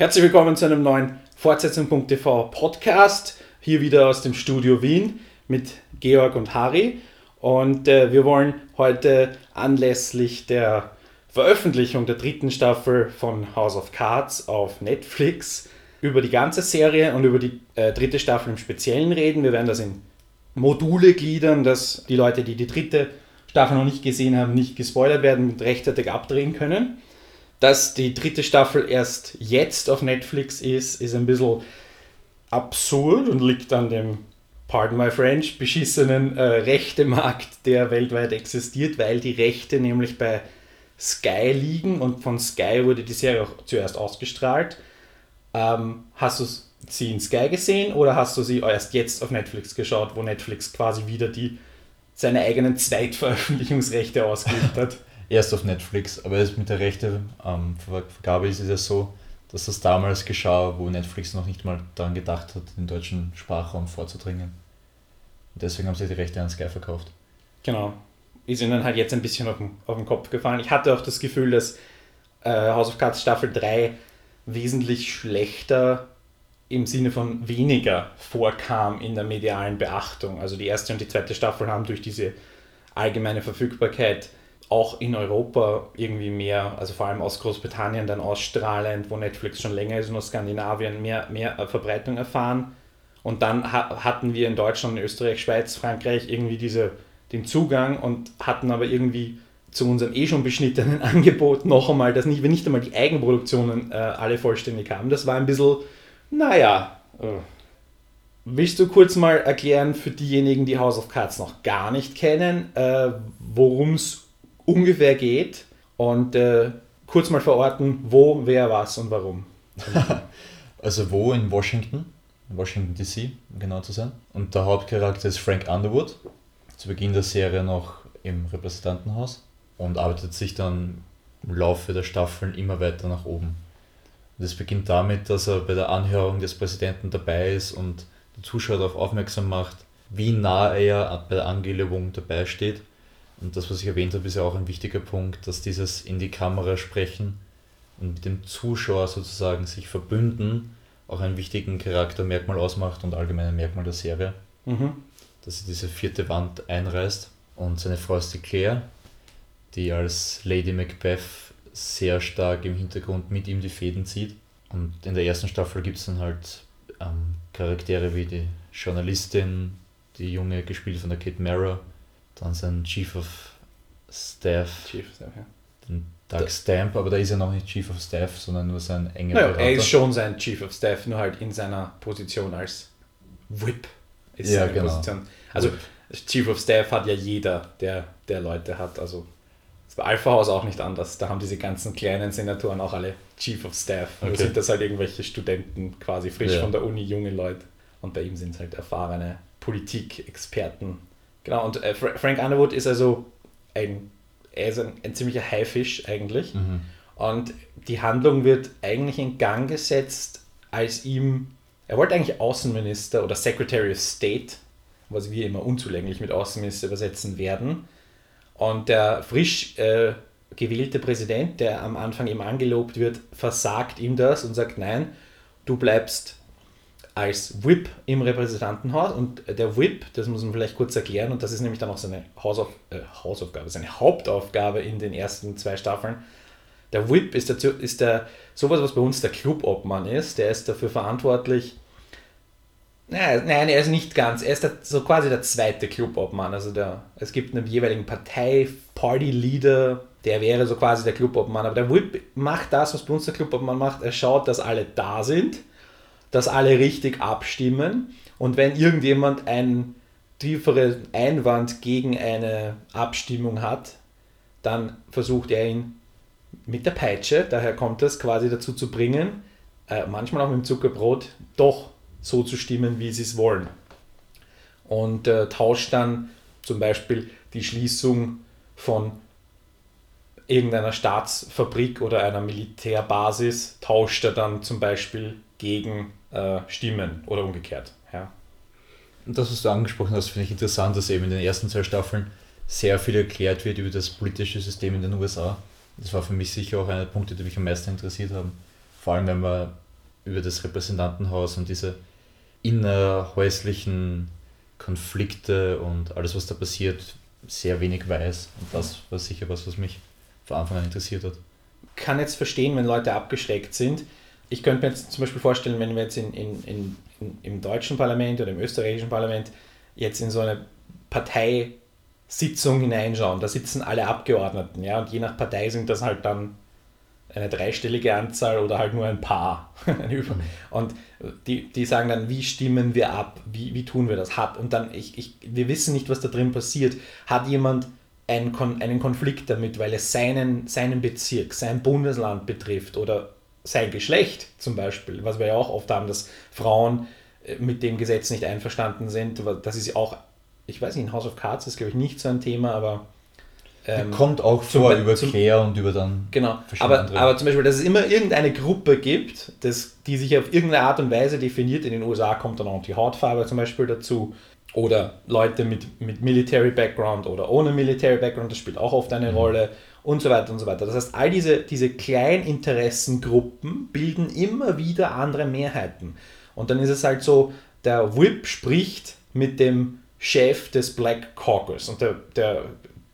Herzlich willkommen zu einem neuen Fortsetzung.tv Podcast. Hier wieder aus dem Studio Wien mit Georg und Harry. Und äh, wir wollen heute anlässlich der Veröffentlichung der dritten Staffel von House of Cards auf Netflix über die ganze Serie und über die äh, dritte Staffel im Speziellen reden. Wir werden das in Module gliedern, dass die Leute, die die dritte Staffel noch nicht gesehen haben, nicht gespoilert werden und rechtzeitig abdrehen können. Dass die dritte Staffel erst jetzt auf Netflix ist, ist ein bisschen absurd und liegt an dem, pardon my French, beschissenen äh, Rechtemarkt, der weltweit existiert, weil die Rechte nämlich bei Sky liegen und von Sky wurde die Serie auch zuerst ausgestrahlt. Ähm, hast du sie in Sky gesehen oder hast du sie erst jetzt auf Netflix geschaut, wo Netflix quasi wieder die, seine eigenen Zweitveröffentlichungsrechte ausgeübt hat? erst auf Netflix, aber mit der Rechtevergabe ähm, ist es ja so, dass das damals geschah, wo Netflix noch nicht mal daran gedacht hat, den deutschen Sprachraum vorzudringen. Und deswegen haben sie die Rechte an Sky verkauft. Genau. Ist ihnen halt jetzt ein bisschen auf den, auf den Kopf gefallen. Ich hatte auch das Gefühl, dass äh, House of Cards Staffel 3 wesentlich schlechter im Sinne von weniger vorkam in der medialen Beachtung. Also die erste und die zweite Staffel haben durch diese allgemeine Verfügbarkeit auch in Europa irgendwie mehr, also vor allem aus Großbritannien dann ausstrahlend, wo Netflix schon länger ist aus Skandinavien mehr, mehr äh, Verbreitung erfahren. Und dann ha hatten wir in Deutschland, Österreich, Schweiz, Frankreich irgendwie diese, den Zugang und hatten aber irgendwie zu unserem eh schon beschnittenen Angebot noch einmal, dass nicht, wir nicht einmal die Eigenproduktionen äh, alle vollständig haben. Das war ein bisschen, naja. Äh. Willst du kurz mal erklären für diejenigen, die House of Cards noch gar nicht kennen, äh, worum es ungefähr geht und äh, kurz mal verorten, wo, wer, was und warum. also wo in Washington, Washington DC, um genau zu sein. Und der Hauptcharakter ist Frank Underwood, zu Beginn der Serie noch im Repräsentantenhaus und arbeitet sich dann im Laufe der Staffeln immer weiter nach oben. Und es beginnt damit, dass er bei der Anhörung des Präsidenten dabei ist und die Zuschauer darauf aufmerksam macht, wie nah er bei der Angelobung dabei steht und das, was ich erwähnt habe, ist ja auch ein wichtiger Punkt, dass dieses in die Kamera sprechen und mit dem Zuschauer sozusagen sich verbünden auch einen wichtigen Charaktermerkmal ausmacht und allgemein ein Merkmal der Serie. Mhm. Dass sie diese vierte Wand einreißt. Und seine Frau ist die Claire, die als Lady Macbeth sehr stark im Hintergrund mit ihm die Fäden zieht. Und in der ersten Staffel gibt es dann halt ähm, Charaktere wie die Journalistin, die Junge gespielt von der Kate Mara, dann sein Chief of Staff. Chief of Staff, ja. Den Doug Stamp, aber da ist er noch nicht Chief of Staff, sondern nur sein enger naja, Berater. Er ist schon sein Chief of Staff, nur halt in seiner Position als Whip. Ist ja, seine genau. Position. Also Whip. Chief of Staff hat ja jeder, der, der Leute hat. Also das war Alpha House auch nicht anders. Da haben diese ganzen kleinen Senatoren auch alle Chief of Staff. Okay. Nur sind das halt irgendwelche Studenten quasi frisch ja. von der Uni, junge Leute. Und bei ihm sind es halt erfahrene Politikexperten, Genau, und äh, Frank Underwood ist also ein, er ist ein, ein ziemlicher Haifisch eigentlich. Mhm. Und die Handlung wird eigentlich in Gang gesetzt, als ihm, er wollte eigentlich Außenminister oder Secretary of State, was wir immer unzulänglich mit Außenminister übersetzen werden. Und der frisch äh, gewählte Präsident, der am Anfang ihm angelobt wird, versagt ihm das und sagt, nein, du bleibst als Whip im Repräsentantenhaus und der Whip, das muss man vielleicht kurz erklären und das ist nämlich dann auch seine Hausauf äh, Hausaufgabe, seine Hauptaufgabe in den ersten zwei Staffeln. Der Whip ist, dazu, ist der, sowas, was bei uns der Clubobmann ist, der ist dafür verantwortlich, Nein, nein, er ist nicht ganz. Er ist der, so quasi der zweite Clubobmann. Also der, es gibt einen jeweiligen Partei, Party-Leader, der wäre so quasi der Clubobmann. Aber der Whip macht das, was bei uns der Clubobmann macht. Er schaut, dass alle da sind dass alle richtig abstimmen und wenn irgendjemand einen tieferen Einwand gegen eine Abstimmung hat, dann versucht er ihn mit der Peitsche, daher kommt es, quasi dazu zu bringen, äh, manchmal auch mit dem Zuckerbrot, doch so zu stimmen, wie sie es wollen. Und äh, tauscht dann zum Beispiel die Schließung von irgendeiner Staatsfabrik oder einer Militärbasis, tauscht er dann zum Beispiel gegen äh, stimmen oder umgekehrt. Ja. Und das, was du angesprochen hast, finde ich interessant, dass eben in den ersten zwei Staffeln sehr viel erklärt wird über das politische System in den USA. Das war für mich sicher auch einer der Punkte, die mich am meisten interessiert haben. Vor allem, wenn man über das Repräsentantenhaus und diese innerhäuslichen Konflikte und alles, was da passiert, sehr wenig weiß. Und das war sicher was, was mich von Anfang an interessiert hat. Kann jetzt verstehen, wenn Leute abgeschreckt sind. Ich könnte mir jetzt zum Beispiel vorstellen, wenn wir jetzt in, in, in, in im deutschen Parlament oder im österreichischen Parlament jetzt in so eine Parteisitzung hineinschauen, da sitzen alle Abgeordneten, ja, und je nach Partei sind das halt dann eine dreistellige Anzahl oder halt nur ein paar. und die, die sagen dann, wie stimmen wir ab? Wie, wie tun wir das? Hat, und dann, ich, ich, wir wissen nicht, was da drin passiert. Hat jemand einen, einen Konflikt damit, weil es seinen, seinen Bezirk, sein Bundesland betrifft oder sein Geschlecht zum Beispiel, was wir ja auch oft haben, dass Frauen äh, mit dem Gesetz nicht einverstanden sind. Das ist auch, ich weiß nicht, in House of Cards ist glaube ich nicht so ein Thema, aber ähm, kommt auch vor über zum, Claire und über dann. Genau, aber, aber zum Beispiel, dass es immer irgendeine Gruppe gibt, das, die sich auf irgendeine Art und Weise definiert. In den USA kommt dann auch die Hautfarbe zum Beispiel dazu. Oder Leute mit, mit Military Background oder ohne Military Background, das spielt auch oft eine mhm. Rolle und so weiter und so weiter. Das heißt, all diese, diese Kleininteressengruppen bilden immer wieder andere Mehrheiten. Und dann ist es halt so, der Whip spricht mit dem Chef des Black Caucus und der, der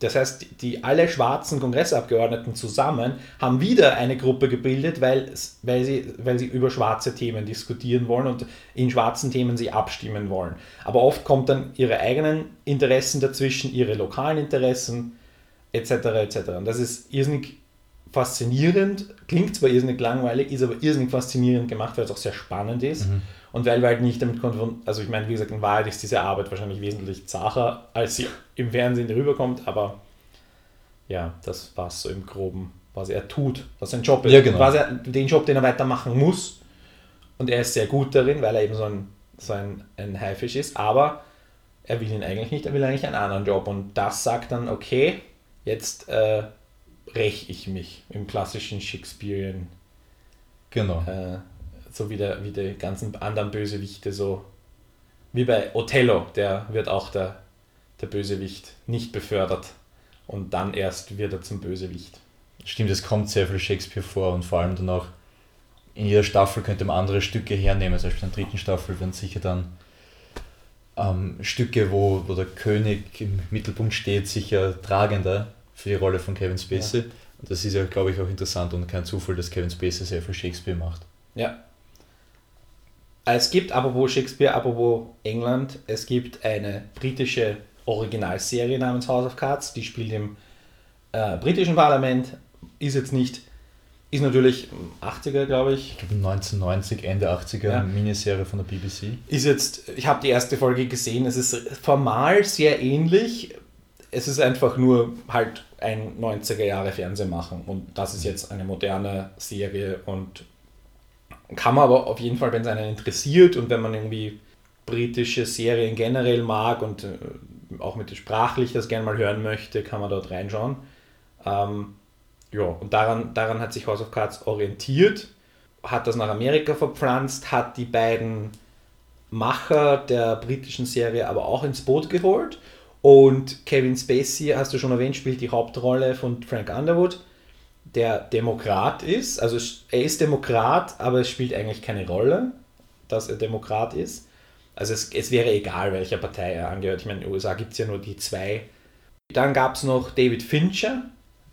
das heißt, die alle schwarzen Kongressabgeordneten zusammen haben wieder eine Gruppe gebildet, weil, weil, sie, weil sie über schwarze Themen diskutieren wollen und in schwarzen Themen sie abstimmen wollen. Aber oft kommt dann ihre eigenen Interessen dazwischen, ihre lokalen Interessen etc. etc. Und das ist irrsinnig faszinierend, klingt zwar irrsinnig langweilig, ist aber irrsinnig faszinierend gemacht, weil es auch sehr spannend ist. Mhm. Und weil wir halt nicht damit konfrontiert, also ich meine, wie gesagt, in Wahrheit ist diese Arbeit wahrscheinlich wesentlich zacher, als sie im Fernsehen rüberkommt, aber ja, das war so im Groben, was er tut, was sein Job ist. Ja, genau. was er, den Job, den er weitermachen muss. Und er ist sehr gut darin, weil er eben so ein, so ein, ein Haifisch ist, aber er will ihn eigentlich nicht, er will eigentlich einen anderen Job. Und das sagt dann, okay, jetzt äh, räche ich mich im klassischen Shakespearean. Genau. Äh, so wie, der, wie die ganzen anderen Bösewichte, so wie bei Othello, der wird auch der, der Bösewicht nicht befördert und dann erst wird er zum Bösewicht. Stimmt, es kommt sehr viel Shakespeare vor und vor allem dann auch in jeder Staffel könnte man andere Stücke hernehmen, zum Beispiel in der dritten Staffel werden sicher dann ähm, Stücke, wo, wo der König im Mittelpunkt steht, sicher tragender für die Rolle von Kevin Spacey. Ja. Und das ist ja, glaube ich, auch interessant und kein Zufall, dass Kevin Spacey sehr viel Shakespeare macht. Ja, es gibt, apropos Shakespeare, apropos England, es gibt eine britische Originalserie namens House of Cards, die spielt im äh, britischen Parlament, ist jetzt nicht, ist natürlich 80er, glaube ich. Ich glaube 1990, Ende 80er, ja. Miniserie von der BBC. Ist jetzt, ich habe die erste Folge gesehen, es ist formal sehr ähnlich, es ist einfach nur halt ein 90er Jahre Fernsehen machen und das ist jetzt eine moderne Serie und kann man aber auf jeden Fall, wenn es einen interessiert und wenn man irgendwie britische Serien generell mag und äh, auch mit sprachlich das gerne mal hören möchte, kann man dort reinschauen. Ähm, ja, und daran, daran hat sich House of Cards orientiert, hat das nach Amerika verpflanzt, hat die beiden Macher der britischen Serie aber auch ins Boot geholt. Und Kevin Spacey, hast du schon erwähnt, spielt die Hauptrolle von Frank Underwood der Demokrat ist. Also er ist Demokrat, aber es spielt eigentlich keine Rolle, dass er Demokrat ist. Also es, es wäre egal, welcher Partei er angehört. Ich meine, in den USA gibt es ja nur die zwei. Dann gab es noch David Fincher,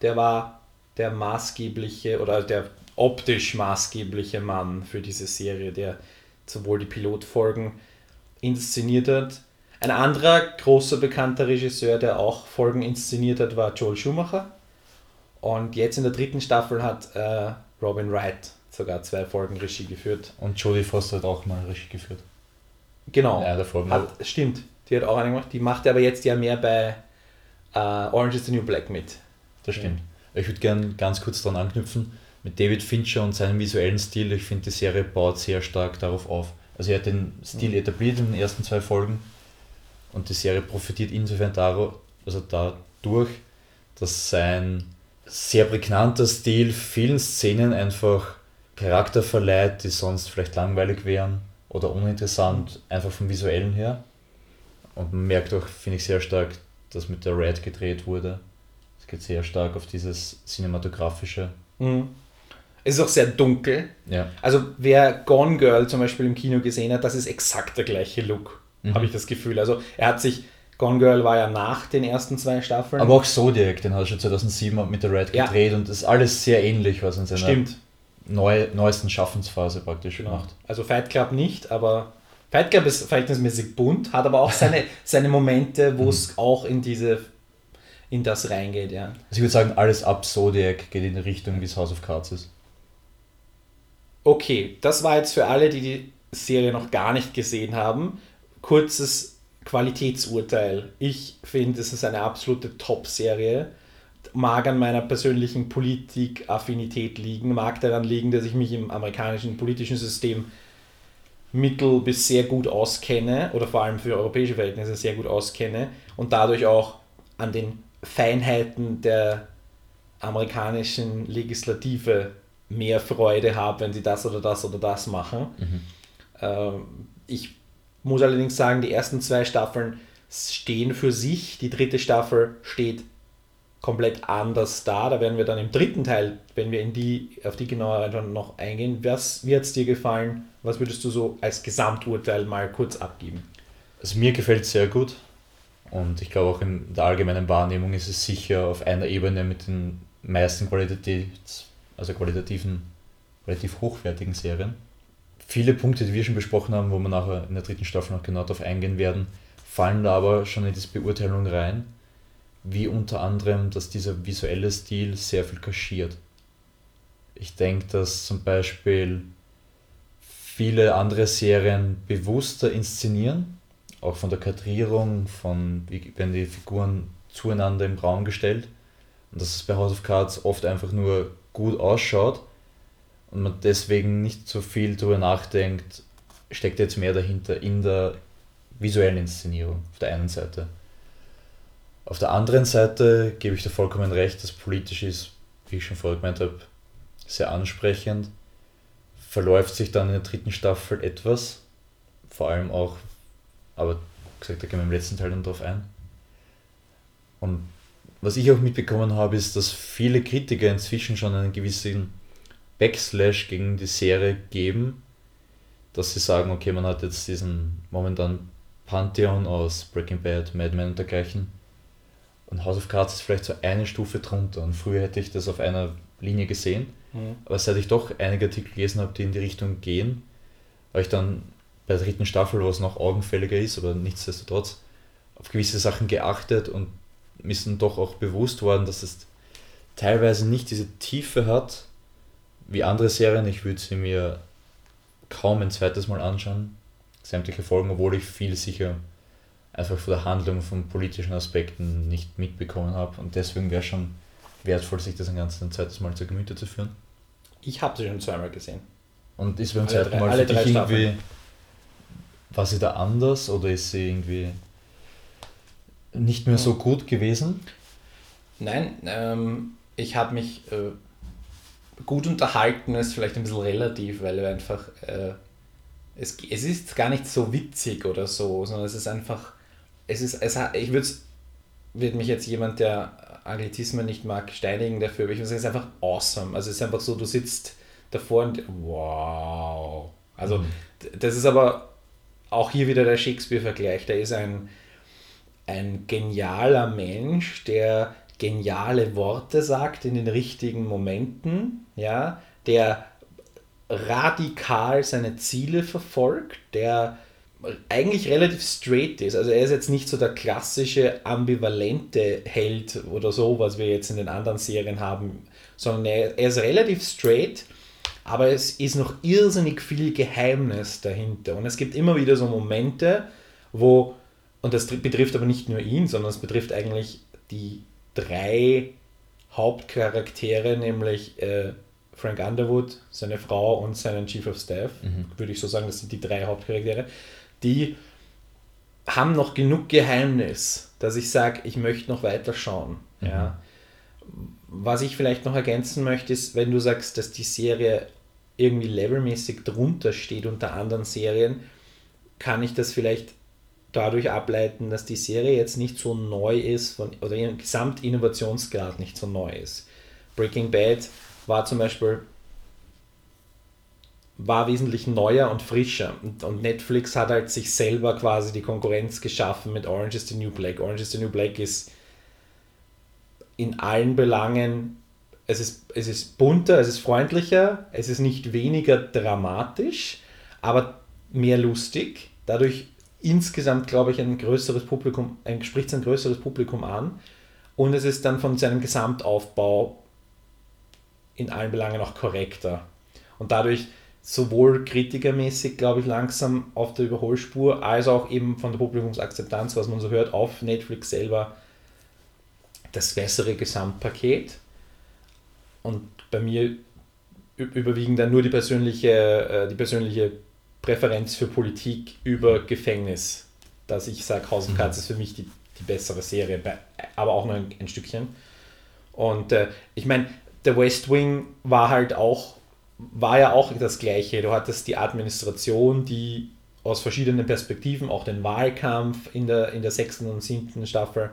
der war der maßgebliche oder der optisch maßgebliche Mann für diese Serie, der sowohl die Pilotfolgen inszeniert hat. Ein anderer großer bekannter Regisseur, der auch Folgen inszeniert hat, war Joel Schumacher. Und jetzt in der dritten Staffel hat äh, Robin Wright sogar zwei Folgen Regie geführt. Und Jodie Foster hat auch mal Regie geführt. Genau. Ja, der Folgen hat, stimmt. Die hat auch eine gemacht. Die macht aber jetzt ja mehr bei äh, Orange is the New Black mit. Das stimmt. Ja. Ich würde gerne ganz kurz daran anknüpfen. Mit David Fincher und seinem visuellen Stil, ich finde, die Serie baut sehr stark darauf auf. Also er hat den Stil mhm. etabliert in den ersten zwei Folgen und die Serie profitiert insofern darauf, also dadurch, dass sein sehr prägnanter Stil, vielen Szenen einfach Charakter verleiht, die sonst vielleicht langweilig wären oder uninteressant, einfach vom visuellen her. Und man merkt auch, finde ich sehr stark, dass mit der Red gedreht wurde. Es geht sehr stark auf dieses cinematografische. Mhm. Es ist auch sehr dunkel. Ja. Also wer Gone Girl zum Beispiel im Kino gesehen hat, das ist exakt der gleiche Look, mhm. habe ich das Gefühl. Also er hat sich, Gone Girl war ja nach den ersten zwei Staffeln. Aber auch Zodiac, den hat er schon 2007 mit der Red gedreht ja. und das ist alles sehr ähnlich, was in seiner Stimmt. Neu, neuesten Schaffensphase praktisch genau. macht. Also Fight Club nicht, aber Fight Club ist verhältnismäßig bunt, hat aber auch seine, seine Momente, wo es mhm. auch in diese in das reingeht, ja. Also ich würde sagen, alles ab Zodiac geht in die Richtung, wie es House of Cards ist. Okay, das war jetzt für alle, die die Serie noch gar nicht gesehen haben. Kurzes Qualitätsurteil. Ich finde, es ist eine absolute Top-Serie. Mag an meiner persönlichen Politik-Affinität liegen, mag daran liegen, dass ich mich im amerikanischen politischen System mittel bis sehr gut auskenne oder vor allem für europäische Verhältnisse sehr gut auskenne und dadurch auch an den Feinheiten der amerikanischen Legislative mehr Freude habe, wenn sie das oder das oder das machen. Mhm. Ähm, ich muss allerdings sagen, die ersten zwei Staffeln stehen für sich. Die dritte Staffel steht komplett anders da. Da werden wir dann im dritten Teil, wenn wir in die, auf die genauer noch eingehen. Was, wie hat es dir gefallen? Was würdest du so als Gesamturteil mal kurz abgeben? Also mir gefällt es sehr gut. Und ich glaube auch in der allgemeinen Wahrnehmung ist es sicher auf einer Ebene mit den meisten Qualitäts also qualitativen, relativ hochwertigen Serien. Viele Punkte, die wir schon besprochen haben, wo wir nachher in der dritten Staffel noch genau darauf eingehen werden, fallen da aber schon in diese Beurteilung rein, wie unter anderem, dass dieser visuelle Stil sehr viel kaschiert. Ich denke, dass zum Beispiel viele andere Serien bewusster inszenieren, auch von der Kadrierung, von wie werden die Figuren zueinander im Raum gestellt. Und dass es bei House of Cards oft einfach nur gut ausschaut und man deswegen nicht so viel darüber nachdenkt, steckt jetzt mehr dahinter in der visuellen Inszenierung auf der einen Seite. Auf der anderen Seite gebe ich dir vollkommen recht, dass politisch ist, wie ich schon vorher gemeint habe, sehr ansprechend. Verläuft sich dann in der dritten Staffel etwas, vor allem auch, aber gesagt, da gehen wir im letzten Teil dann drauf ein. Und was ich auch mitbekommen habe, ist, dass viele Kritiker inzwischen schon einen gewissen Backslash gegen die Serie geben, dass sie sagen, okay, man hat jetzt diesen momentan Pantheon aus Breaking Bad, Mad Men und dergleichen. Und House of Cards ist vielleicht so eine Stufe drunter. Und früher hätte ich das auf einer Linie gesehen. Mhm. Aber seit ich doch einige Artikel gelesen habe, die in die Richtung gehen, habe ich dann bei der dritten Staffel, wo es noch augenfälliger ist, aber nichtsdestotrotz, auf gewisse Sachen geachtet und mir ist dann doch auch bewusst worden, dass es teilweise nicht diese Tiefe hat wie andere Serien. Ich würde sie mir kaum ein zweites Mal anschauen, sämtliche Folgen, obwohl ich viel sicher einfach von der Handlung, von politischen Aspekten nicht mitbekommen habe. Und deswegen wäre schon wertvoll, sich das ein ganzes ein zweites Mal zu Gemüte zu führen. Ich habe sie schon zweimal gesehen. Und ist beim zweiten Mal für dich irgendwie, war sie da anders oder ist sie irgendwie nicht mehr so gut gewesen? Nein, ähm, ich habe mich äh, gut unterhalten, ist vielleicht ein bisschen relativ, weil einfach äh, es, es ist gar nicht so witzig oder so, sondern es ist einfach, es ist, es ich würde wird mich jetzt jemand, der Anglizismen nicht mag, steinigen dafür, aber ich würde sagen, es ist einfach awesome. Also es ist einfach so, du sitzt davor und wow. Also mhm. das ist aber auch hier wieder der Shakespeare-Vergleich. Da ist ein, ein genialer Mensch, der geniale Worte sagt in den richtigen Momenten, ja, der radikal seine Ziele verfolgt, der eigentlich relativ straight ist. Also er ist jetzt nicht so der klassische ambivalente Held oder so, was wir jetzt in den anderen Serien haben, sondern er, er ist relativ straight, aber es ist noch irrsinnig viel Geheimnis dahinter. Und es gibt immer wieder so Momente, wo und das betrifft aber nicht nur ihn, sondern es betrifft eigentlich die drei Hauptcharaktere, nämlich äh, Frank Underwood, seine Frau und seinen Chief of Staff, mhm. würde ich so sagen, das sind die drei Hauptcharaktere, die haben noch genug Geheimnis, dass ich sage, ich möchte noch weiter schauen. Mhm. Ja. Was ich vielleicht noch ergänzen möchte, ist, wenn du sagst, dass die Serie irgendwie levelmäßig drunter steht unter anderen Serien, kann ich das vielleicht dadurch ableiten, dass die Serie jetzt nicht so neu ist von, oder ihr Gesamtinnovationsgrad nicht so neu ist. Breaking Bad war zum Beispiel war wesentlich neuer und frischer. Und, und, Netflix hat halt sich selber quasi die Konkurrenz geschaffen mit Orange is the New Black. Orange is the New Black ist in allen Belangen, es ist, es ist bunter, es ist freundlicher, es ist nicht weniger dramatisch, aber mehr lustig. Dadurch insgesamt, glaube ich, ein größeres Publikum, ein, spricht ein größeres Publikum an. Und es ist dann von seinem Gesamtaufbau in allen Belangen auch korrekter. Und dadurch sowohl kritikermäßig, glaube ich, langsam auf der Überholspur, als auch eben von der Publikumsakzeptanz, was man so hört, auf Netflix selber das bessere Gesamtpaket. Und bei mir überwiegen dann nur die persönliche, äh, die persönliche Präferenz für Politik über Gefängnis. Dass ich sage, House of Cards mhm. ist für mich die, die bessere Serie, aber auch nur ein, ein Stückchen. Und äh, ich meine, der West Wing war halt auch war ja auch das Gleiche. Du hattest die Administration, die aus verschiedenen Perspektiven, auch den Wahlkampf in der, in der sechsten und siebten Staffel,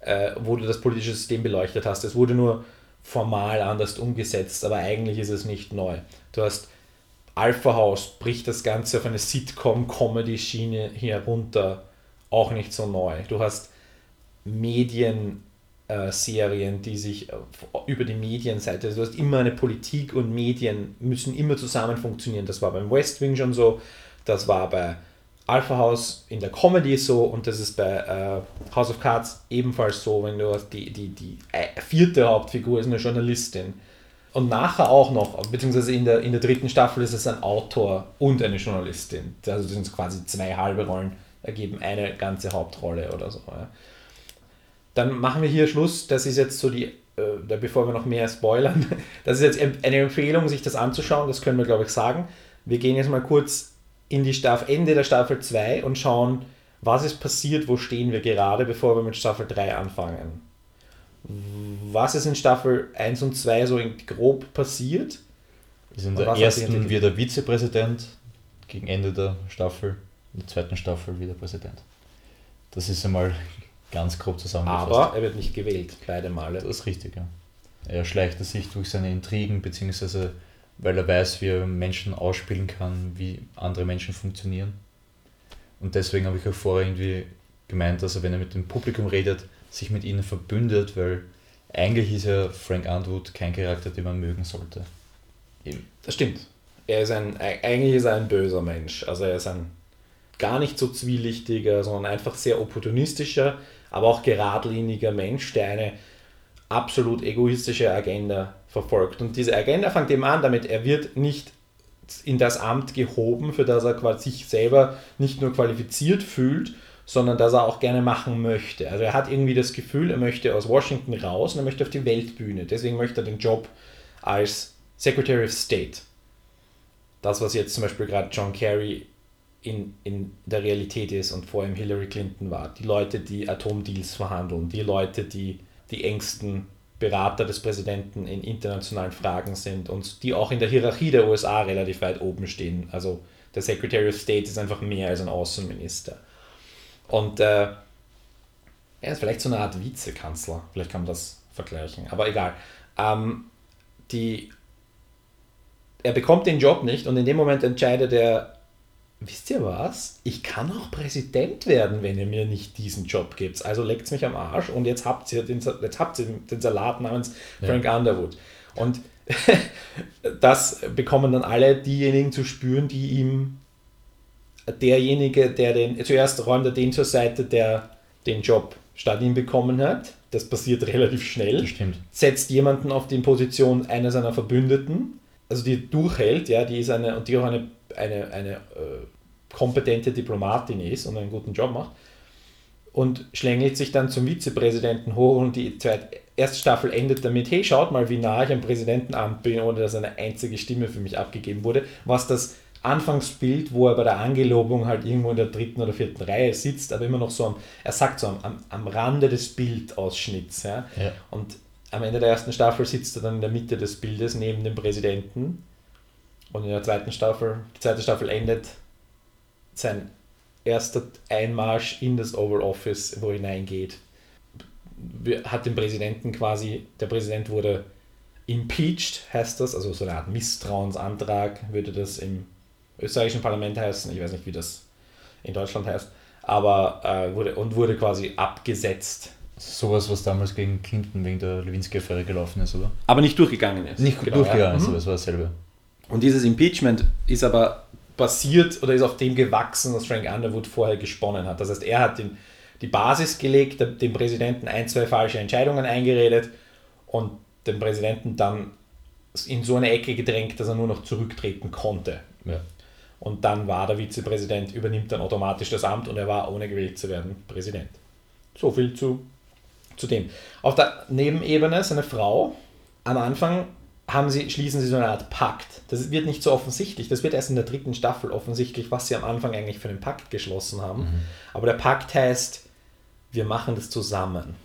äh, wo du das politische System beleuchtet hast. Es wurde nur formal anders umgesetzt, aber eigentlich ist es nicht neu. Du hast Alpha House, bricht das Ganze auf eine Sitcom-Comedy-Schiene herunter, auch nicht so neu. Du hast Medien äh, die sich äh, über die Medienseite, also du hast immer eine Politik und Medien müssen immer zusammen funktionieren. Das war beim West Wing schon so, das war bei Alpha House in der Comedy so und das ist bei äh, House of Cards ebenfalls so, wenn du hast die, die, die äh, vierte Hauptfigur ist eine Journalistin. Und nachher auch noch, beziehungsweise in der, in der dritten Staffel ist es ein Autor und eine Journalistin. Also das sind quasi zwei halbe Rollen, ergeben eine ganze Hauptrolle oder so. Ja. Dann machen wir hier Schluss. Das ist jetzt so die, äh, bevor wir noch mehr spoilern, das ist jetzt eine Empfehlung, sich das anzuschauen. Das können wir, glaube ich, sagen. Wir gehen jetzt mal kurz in die Staffel, Ende der Staffel 2 und schauen, was ist passiert, wo stehen wir gerade, bevor wir mit Staffel 3 anfangen. Was ist in Staffel 1 und 2 so grob passiert? Also in der ersten wird der Vizepräsident gegen Ende der Staffel, in der zweiten Staffel wieder Präsident. Das ist einmal Ganz grob zusammengefasst. Aber er wird nicht gewählt, beide Male. Das ist richtig, ja. Er schleicht sich durch seine Intrigen, beziehungsweise weil er weiß, wie er Menschen ausspielen kann, wie andere Menschen funktionieren. Und deswegen habe ich auch vorher irgendwie gemeint, dass er, wenn er mit dem Publikum redet, sich mit ihnen verbündet, weil eigentlich ist ja Frank Underwood kein Charakter, den man mögen sollte. Eben. Das stimmt. Er ist ein, eigentlich ist er ein böser Mensch. Also er ist ein gar nicht so zwielichtiger, sondern einfach sehr opportunistischer, aber auch geradliniger Mensch, der eine absolut egoistische Agenda verfolgt. Und diese Agenda fängt eben an damit, er wird nicht in das Amt gehoben, für das er sich selber nicht nur qualifiziert fühlt, sondern das er auch gerne machen möchte. Also er hat irgendwie das Gefühl, er möchte aus Washington raus und er möchte auf die Weltbühne. Deswegen möchte er den Job als Secretary of State. Das, was jetzt zum Beispiel gerade John Kerry in, in der Realität ist und vor allem Hillary Clinton war. Die Leute, die Atomdeals verhandeln, die Leute, die die engsten Berater des Präsidenten in internationalen Fragen sind und die auch in der Hierarchie der USA relativ weit oben stehen. Also der Secretary of State ist einfach mehr als ein Außenminister. Und äh, er ist vielleicht so eine Art Vizekanzler, vielleicht kann man das vergleichen, aber egal. Ähm, die, er bekommt den Job nicht und in dem Moment entscheidet er, wisst ihr was? Ich kann auch Präsident werden, wenn ihr mir nicht diesen Job gibt. Also leckt mich am Arsch und jetzt habt ihr den, jetzt habt ihr den Salat namens Frank ja. Underwood. Und das bekommen dann alle diejenigen zu spüren, die ihm derjenige, der den, zuerst räumt er den zur Seite, der den Job statt ihm bekommen hat. Das passiert relativ schnell. Setzt jemanden auf die Position einer seiner Verbündeten, also die durchhält, ja, die ist eine, und die auch eine eine, eine äh, kompetente Diplomatin ist und einen guten Job macht und schlängelt sich dann zum Vizepräsidenten hoch und die zweite, erste Staffel endet damit, hey, schaut mal, wie nah ich am Präsidentenamt bin, ohne dass eine einzige Stimme für mich abgegeben wurde, was das Anfangsbild, wo er bei der Angelobung halt irgendwo in der dritten oder vierten Reihe sitzt, aber immer noch so am, er sagt so am, am, am Rande des Bildausschnitts. Ja? ja? Und am Ende der ersten Staffel sitzt er dann in der Mitte des Bildes neben dem Präsidenten und in der zweiten Staffel, die zweite Staffel endet sein erster Einmarsch in das Oval Office, wo er hineingeht. Hat den Präsidenten quasi, der Präsident wurde impeached, heißt das, also so eine Art Misstrauensantrag würde das im österreichischen Parlament heißen. Ich weiß nicht, wie das in Deutschland heißt. Aber äh, wurde und wurde quasi abgesetzt. Sowas, was damals gegen Clinton wegen der Lewinsky-Affäre gelaufen ist, oder? Aber nicht durchgegangen ist. Nicht genau, durchgegangen ist, mhm. aber es war dasselbe. Und dieses Impeachment ist aber basiert oder ist auf dem gewachsen, was Frank Underwood vorher gesponnen hat. Das heißt, er hat den, die Basis gelegt, dem Präsidenten ein, zwei falsche Entscheidungen eingeredet und den Präsidenten dann in so eine Ecke gedrängt, dass er nur noch zurücktreten konnte. Ja. Und dann war der Vizepräsident, übernimmt dann automatisch das Amt und er war, ohne gewählt zu werden, Präsident. So viel zu, zu dem. Auf der Nebenebene, seine Frau, am Anfang haben sie, schließen sie so eine Art Pakt. Das wird nicht so offensichtlich. Das wird erst in der dritten Staffel offensichtlich, was sie am Anfang eigentlich für einen Pakt geschlossen haben. Mhm. Aber der Pakt heißt, wir machen das zusammen.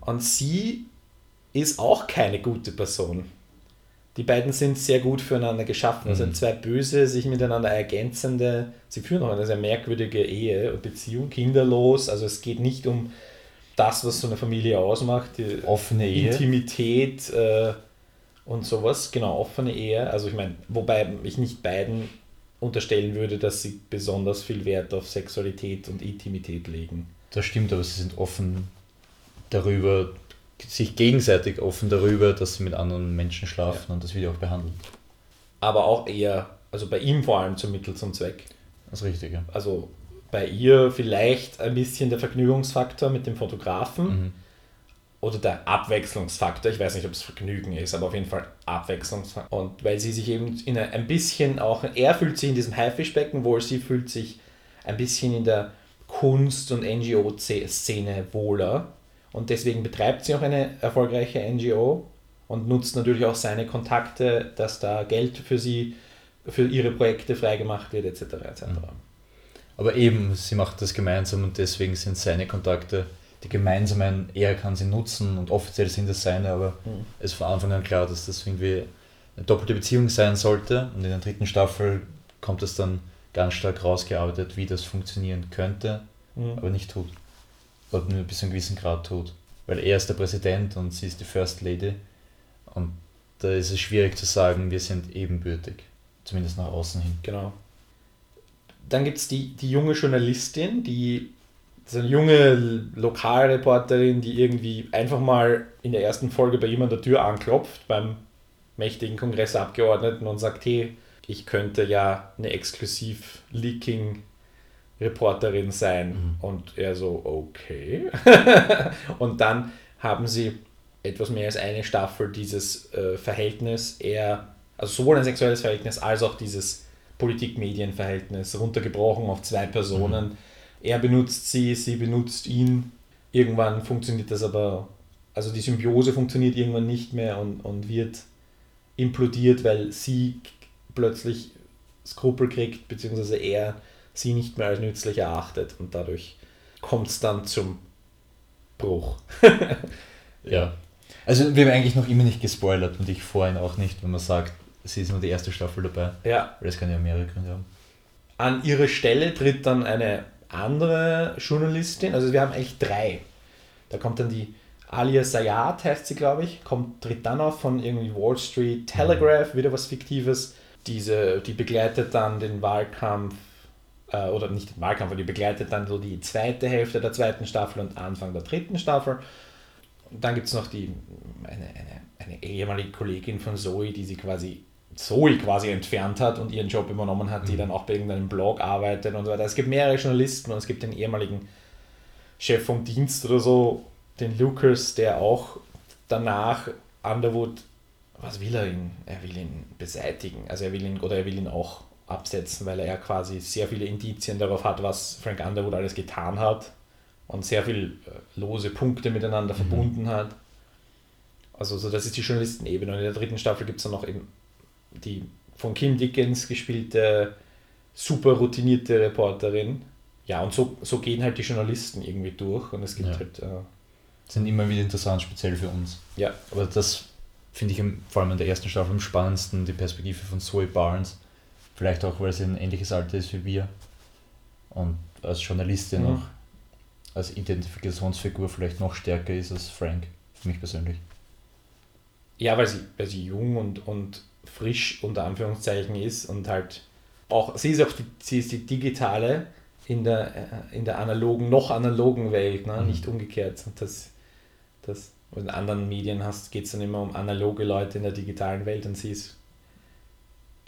Und sie ist auch keine gute Person die beiden sind sehr gut füreinander geschaffen. Also mhm. Also zwei böse, sich miteinander ergänzende, sie führen auch eine sehr merkwürdige Ehe und Beziehung, kinderlos. Also es geht nicht um das, was so eine Familie ausmacht, die offene Ehe. Intimität äh, und sowas. Genau, offene Ehe. Also ich meine, wobei ich nicht beiden unterstellen würde, dass sie besonders viel Wert auf Sexualität und Intimität legen. Das stimmt, aber sie sind offen darüber, sich gegenseitig offen darüber, dass sie mit anderen Menschen schlafen ja. und das Video auch behandeln. Aber auch eher, also bei ihm vor allem zum Mittel zum Zweck. Das ist richtig, ja. Also bei ihr vielleicht ein bisschen der Vergnügungsfaktor mit dem Fotografen mhm. oder der Abwechslungsfaktor. Ich weiß nicht, ob es Vergnügen ist, aber auf jeden Fall Abwechslungsfaktor. Und weil sie sich eben in ein bisschen auch, er fühlt sich in diesem Haifischbecken wohl, sie fühlt sich ein bisschen in der Kunst- und NGO-Szene wohler und deswegen betreibt sie auch eine erfolgreiche NGO und nutzt natürlich auch seine Kontakte, dass da Geld für sie, für ihre Projekte freigemacht wird, etc. etc. Mhm. Aber eben, sie macht das gemeinsam und deswegen sind seine Kontakte, die gemeinsamen, er kann sie nutzen und offiziell sind das seine, aber mhm. es ist von Anfang an klar, dass das irgendwie eine doppelte Beziehung sein sollte und in der dritten Staffel kommt es dann ganz stark rausgearbeitet, wie das funktionieren könnte, mhm. aber nicht tut oder nur bis zu einem gewissen Grad tut. Weil er ist der Präsident und sie ist die First Lady. Und da ist es schwierig zu sagen, wir sind ebenbürtig. Zumindest nach außen hin. Genau. Dann gibt es die, die junge Journalistin, die so eine junge Lokalreporterin, die irgendwie einfach mal in der ersten Folge bei ihm an der Tür anklopft, beim mächtigen Kongressabgeordneten und sagt, hey, ich könnte ja eine Exklusiv-Leaking Reporterin sein. Mhm. Und er so, okay. und dann haben sie etwas mehr als eine Staffel dieses äh, Verhältnis, eher, also sowohl ein sexuelles Verhältnis als auch dieses Politik-Medien-Verhältnis runtergebrochen auf zwei Personen. Mhm. Er benutzt sie, sie benutzt ihn. Irgendwann funktioniert das aber, also die Symbiose funktioniert irgendwann nicht mehr und, und wird implodiert, weil sie plötzlich Skrupel kriegt, beziehungsweise er sie nicht mehr als nützlich erachtet und dadurch kommt es dann zum Bruch. ja. Also wir haben eigentlich noch immer nicht gespoilert und ich vorhin auch nicht, wenn man sagt, sie ist nur die erste Staffel dabei. Ja. Weil das kann ja mehrere Gründe haben. An ihre Stelle tritt dann eine andere Journalistin, also wir haben eigentlich drei. Da kommt dann die Alia Sayat, heißt sie, glaube ich, kommt, tritt dann auf von irgendwie Wall Street Telegraph, mhm. wieder was Fiktives. Diese, die begleitet dann den Wahlkampf äh, oder nicht den Wahlkampf, aber die begleitet dann so die zweite Hälfte der zweiten Staffel und Anfang der dritten Staffel. Und dann gibt es noch die, eine, eine, eine ehemalige Kollegin von Zoe, die sie quasi Zoe quasi entfernt hat und ihren Job übernommen hat, die mhm. dann auch bei irgendeinem Blog arbeitet und so weiter. Es gibt mehrere Journalisten und es gibt den ehemaligen Chef vom Dienst oder so, den Lucas, der auch danach Underwood, was will er ihn? Er will ihn beseitigen. Also er will ihn, oder er will ihn auch absetzen, weil er quasi sehr viele Indizien darauf hat, was Frank Underwood alles getan hat und sehr viele äh, lose Punkte miteinander mhm. verbunden hat. Also so, das ist die Journalistenebene. Und in der dritten Staffel gibt es dann noch eben die von Kim Dickens gespielte, super routinierte Reporterin. Ja, und so, so gehen halt die Journalisten irgendwie durch und es gibt ja. halt. Äh, sind immer wieder interessant, speziell für uns. Ja. Aber das finde ich vor allem in der ersten Staffel am spannendsten, die Perspektive von Zoe Barnes Vielleicht auch, weil sie ein ähnliches Alter ist wie wir. Und als Journalistin mhm. auch als Identifikationsfigur vielleicht noch stärker ist als Frank, für mich persönlich. Ja, weil sie, weil sie jung und, und frisch unter Anführungszeichen ist und halt auch, sie ist auch die, sie ist die digitale in der, äh, in der analogen, noch analogen Welt, ne? Mhm. nicht umgekehrt. Und das, das, in anderen Medien hast, geht es dann immer um analoge Leute in der digitalen Welt und sie ist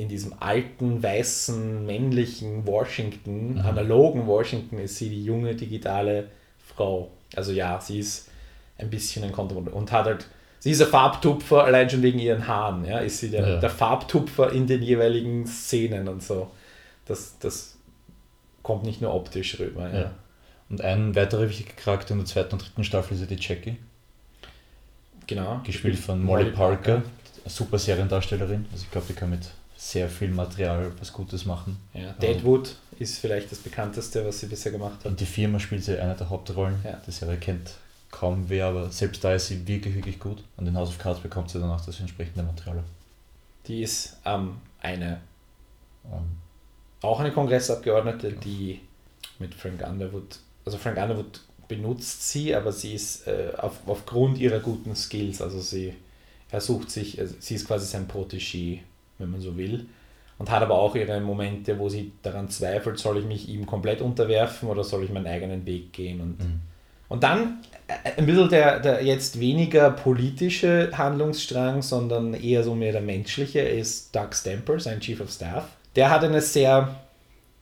in diesem alten, weißen, männlichen Washington, mhm. analogen Washington, ist sie die junge digitale Frau. Also ja, sie ist ein bisschen ein Konto und hat halt, sie ist ein Farbtupfer, allein schon wegen ihren Haaren, ja, ist sie der, ja. der Farbtupfer in den jeweiligen Szenen und so. Das, das kommt nicht nur optisch rüber. Ja. ja. Und ein weiterer wichtiger Charakter in der zweiten und dritten Staffel ist ja die Jackie. Genau. Gespielt von Molly, Molly Parker, Parker. super Seriendarstellerin. Also ich glaube, die kann mit sehr viel Material was Gutes machen. Ja, Deadwood ist vielleicht das bekannteste, was sie bisher gemacht hat. Und die Firma spielt sie eine der Hauptrollen. Ja. Die Serie kennt kaum wer, aber selbst da ist sie wirklich, wirklich gut. Und in House of Cards bekommt sie dann auch das entsprechende Material. Die ist ähm, eine um, auch eine Kongressabgeordnete, die mit Frank Underwood, also Frank Underwood benutzt sie, aber sie ist äh, auf, aufgrund ihrer guten Skills, also sie ersucht sich, also sie ist quasi sein Protégé, wenn man so will, und hat aber auch ihre Momente, wo sie daran zweifelt, soll ich mich ihm komplett unterwerfen oder soll ich meinen eigenen Weg gehen? Und mhm. Und dann äh, ein bisschen der, der jetzt weniger politische Handlungsstrang, sondern eher so mehr der menschliche, ist Doug Stamper, sein Chief of Staff. Der hat eine sehr,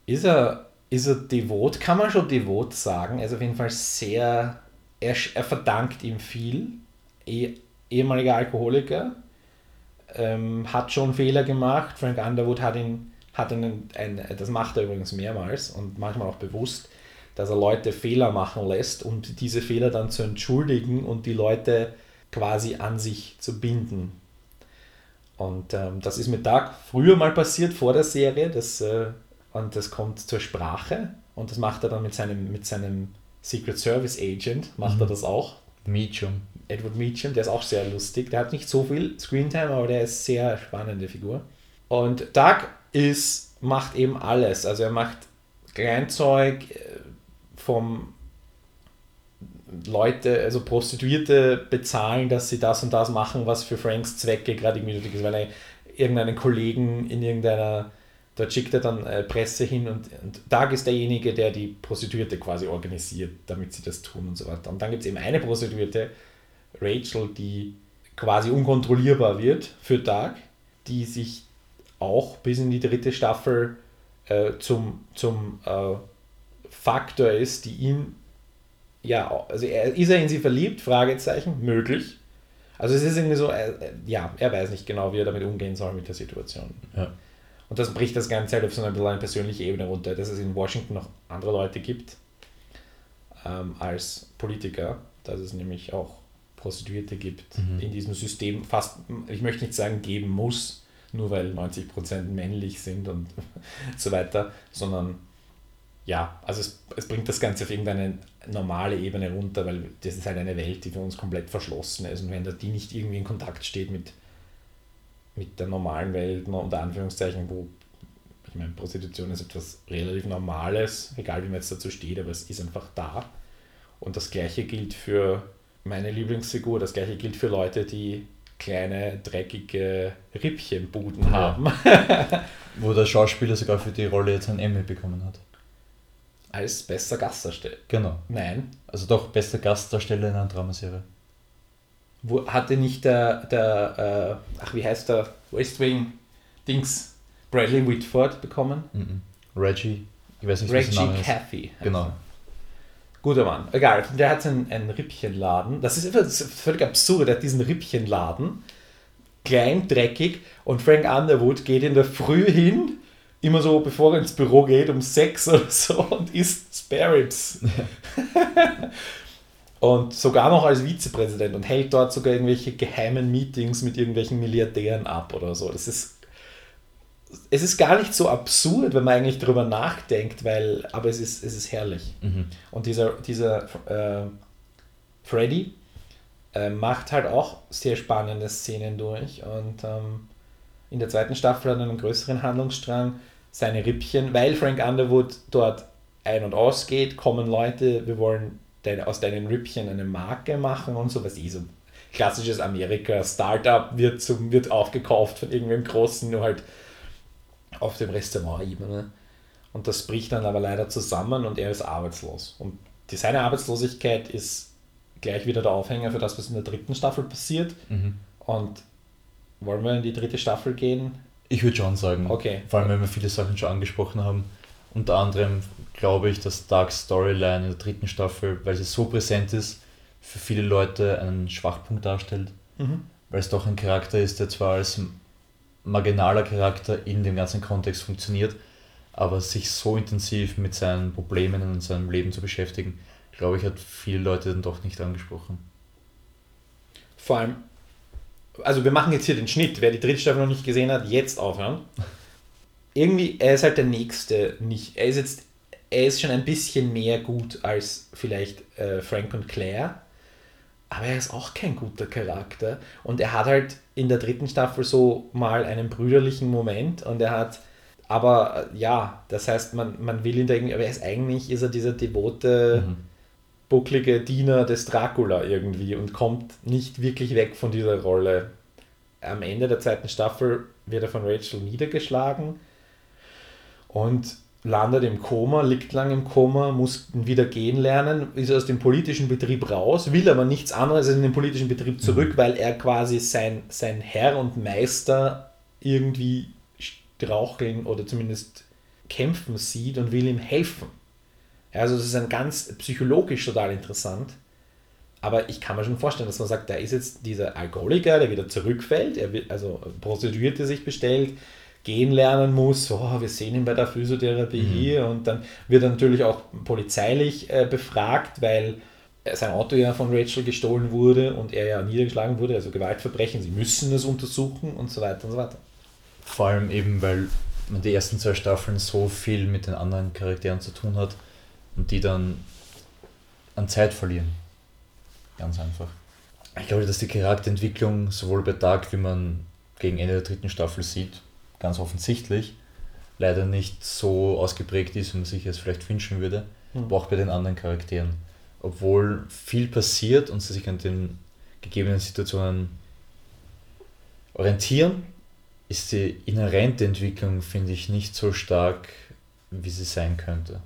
ist er, ist er devot, kann man schon devot sagen, er ist auf jeden Fall sehr, er, er verdankt ihm viel, eh, ehemaliger Alkoholiker, ähm, hat schon Fehler gemacht, Frank Underwood hat ihn, hat einen, ein, das macht er übrigens mehrmals und manchmal auch bewusst, dass er Leute Fehler machen lässt und diese Fehler dann zu entschuldigen und die Leute quasi an sich zu binden. Und ähm, das ist mit Doug früher mal passiert, vor der Serie. Das, äh, und das kommt zur Sprache. Und das macht er dann mit seinem, mit seinem Secret Service Agent, macht mhm. er das auch. Meacham. Edward Meacham, der ist auch sehr lustig. Der hat nicht so viel Screentime, aber der ist sehr spannende Figur. Und Doug ist, macht eben alles. Also er macht Kleinzeug äh, vom Leute, also Prostituierte bezahlen, dass sie das und das machen, was für Franks Zwecke gerade irgendwie nötig ist, weil er irgendeinen Kollegen in irgendeiner, dort schickt er dann äh, Presse hin und, und Doug ist derjenige, der die Prostituierte quasi organisiert, damit sie das tun und so weiter. Und dann gibt es eben eine Prostituierte, Rachel, die quasi unkontrollierbar wird für Doug, die sich auch bis in die dritte Staffel äh, zum, zum äh, Faktor ist, die ihn ja, also er, ist er in sie verliebt? Fragezeichen, möglich. Also es ist irgendwie so, äh, ja, er weiß nicht genau, wie er damit umgehen soll mit der Situation. Ja. Und das bricht das Ganze halt auf so eine, eine persönliche Ebene runter, dass es in Washington noch andere Leute gibt ähm, als Politiker, dass es nämlich auch Prostituierte gibt mhm. in diesem System, fast, ich möchte nicht sagen geben muss, nur weil 90% männlich sind und so weiter, sondern ja, also es, es bringt das Ganze auf irgendeine normale Ebene runter, weil das ist halt eine Welt, die für uns komplett verschlossen ist. Und wenn da die nicht irgendwie in Kontakt steht mit, mit der normalen Welt, unter Anführungszeichen, wo, ich meine, Prostitution ist etwas relativ Normales, egal wie man jetzt dazu steht, aber es ist einfach da. Und das gleiche gilt für meine Lieblingsfigur, das gleiche gilt für Leute, die kleine, dreckige Rippchenbuden ja. haben. Wo der Schauspieler sogar für die Rolle jetzt ein Emmy bekommen hat als bester Gastdarsteller. Genau. Nein. Also doch bester Gastdarsteller in einer Dramaserie. Wo hatte nicht der, der äh, ach wie heißt der, West Wing Dings, Bradley Whitford bekommen? Mm -mm. Reggie, ich weiß nicht, Reggie was der Name Caffey. Genau. Guter Mann. Egal, der hat einen, einen Rippchenladen. Das ist, ist völlig absurd. Er hat diesen Rippchenladen, klein, dreckig, und Frank Underwood geht in der Früh hin immer so, bevor er ins Büro geht, um sechs oder so und isst Spare Ribs. und sogar noch als Vizepräsident und hält dort sogar irgendwelche geheimen Meetings mit irgendwelchen Milliardären ab oder so. Das ist es ist gar nicht so absurd, wenn man eigentlich darüber nachdenkt, weil, aber es ist, es ist herrlich. Mhm. Und dieser, dieser äh, Freddy äh, macht halt auch sehr spannende Szenen durch und ähm, in der zweiten Staffel hat er einen größeren Handlungsstrang, seine Rippchen, weil Frank Underwood dort ein- und ausgeht, kommen Leute, wir wollen deine, aus deinen Rippchen eine Marke machen und so, was eh so klassisches Amerika. Startup wird, zum, wird aufgekauft von irgendwem Großen, nur halt auf dem Restaurant-Ebene. Und das bricht dann aber leider zusammen und er ist arbeitslos. Und die, seine Arbeitslosigkeit ist gleich wieder der Aufhänger für das, was in der dritten Staffel passiert. Mhm. Und wollen wir in die dritte Staffel gehen? Ich würde schon sagen. Okay. Vor allem, wenn wir viele Sachen schon angesprochen haben. Unter anderem glaube ich, dass Darks Storyline in der dritten Staffel, weil sie so präsent ist, für viele Leute einen Schwachpunkt darstellt. Mhm. Weil es doch ein Charakter ist, der zwar als marginaler Charakter in dem ganzen Kontext funktioniert, aber sich so intensiv mit seinen Problemen und seinem Leben zu beschäftigen, glaube ich, hat viele Leute dann doch nicht angesprochen. Vor allem, also wir machen jetzt hier den Schnitt, wer die dritte Staffel noch nicht gesehen hat, jetzt aufhören. Irgendwie, er ist halt der Nächste nicht. Er ist jetzt, er ist schon ein bisschen mehr gut als vielleicht äh, Frank und Claire, aber er ist auch kein guter Charakter. Und er hat halt in der dritten Staffel so mal einen brüderlichen Moment und er hat aber äh, ja, das heißt, man, man will ihn da irgendwie, aber er ist eigentlich, ist er dieser devote, mhm. bucklige Diener des Dracula irgendwie und kommt nicht wirklich weg von dieser Rolle. Am Ende der zweiten Staffel wird er von Rachel niedergeschlagen und landet im Koma, liegt lang im Koma, muss wieder gehen lernen, ist aus dem politischen Betrieb raus, will aber nichts anderes als in den politischen Betrieb zurück, mhm. weil er quasi sein, sein Herr und Meister irgendwie straucheln oder zumindest kämpfen sieht und will ihm helfen. Also das ist ein ganz psychologisch total interessant. Aber ich kann mir schon vorstellen, dass man sagt, da ist jetzt dieser Alkoholiker, der wieder zurückfällt, er wird, also Prostituierte sich bestellt, gehen lernen muss, oh, wir sehen ihn bei der Physiotherapie mhm. hier und dann wird er natürlich auch polizeilich äh, befragt, weil sein Auto ja von Rachel gestohlen wurde und er ja niedergeschlagen wurde, also Gewaltverbrechen, sie müssen es untersuchen und so weiter und so weiter. Vor allem eben, weil man die ersten zwei Staffeln so viel mit den anderen Charakteren zu tun hat und die dann an Zeit verlieren. Ganz einfach. Ich glaube, dass die Charakterentwicklung sowohl bei Dark, wie man gegen Ende der dritten Staffel sieht, ganz offensichtlich leider nicht so ausgeprägt ist, wie man sich es vielleicht wünschen würde, mhm. aber auch bei den anderen Charakteren. Obwohl viel passiert und sie sich an den gegebenen Situationen orientieren, ist die inhärente Entwicklung, finde ich, nicht so stark, wie sie sein könnte.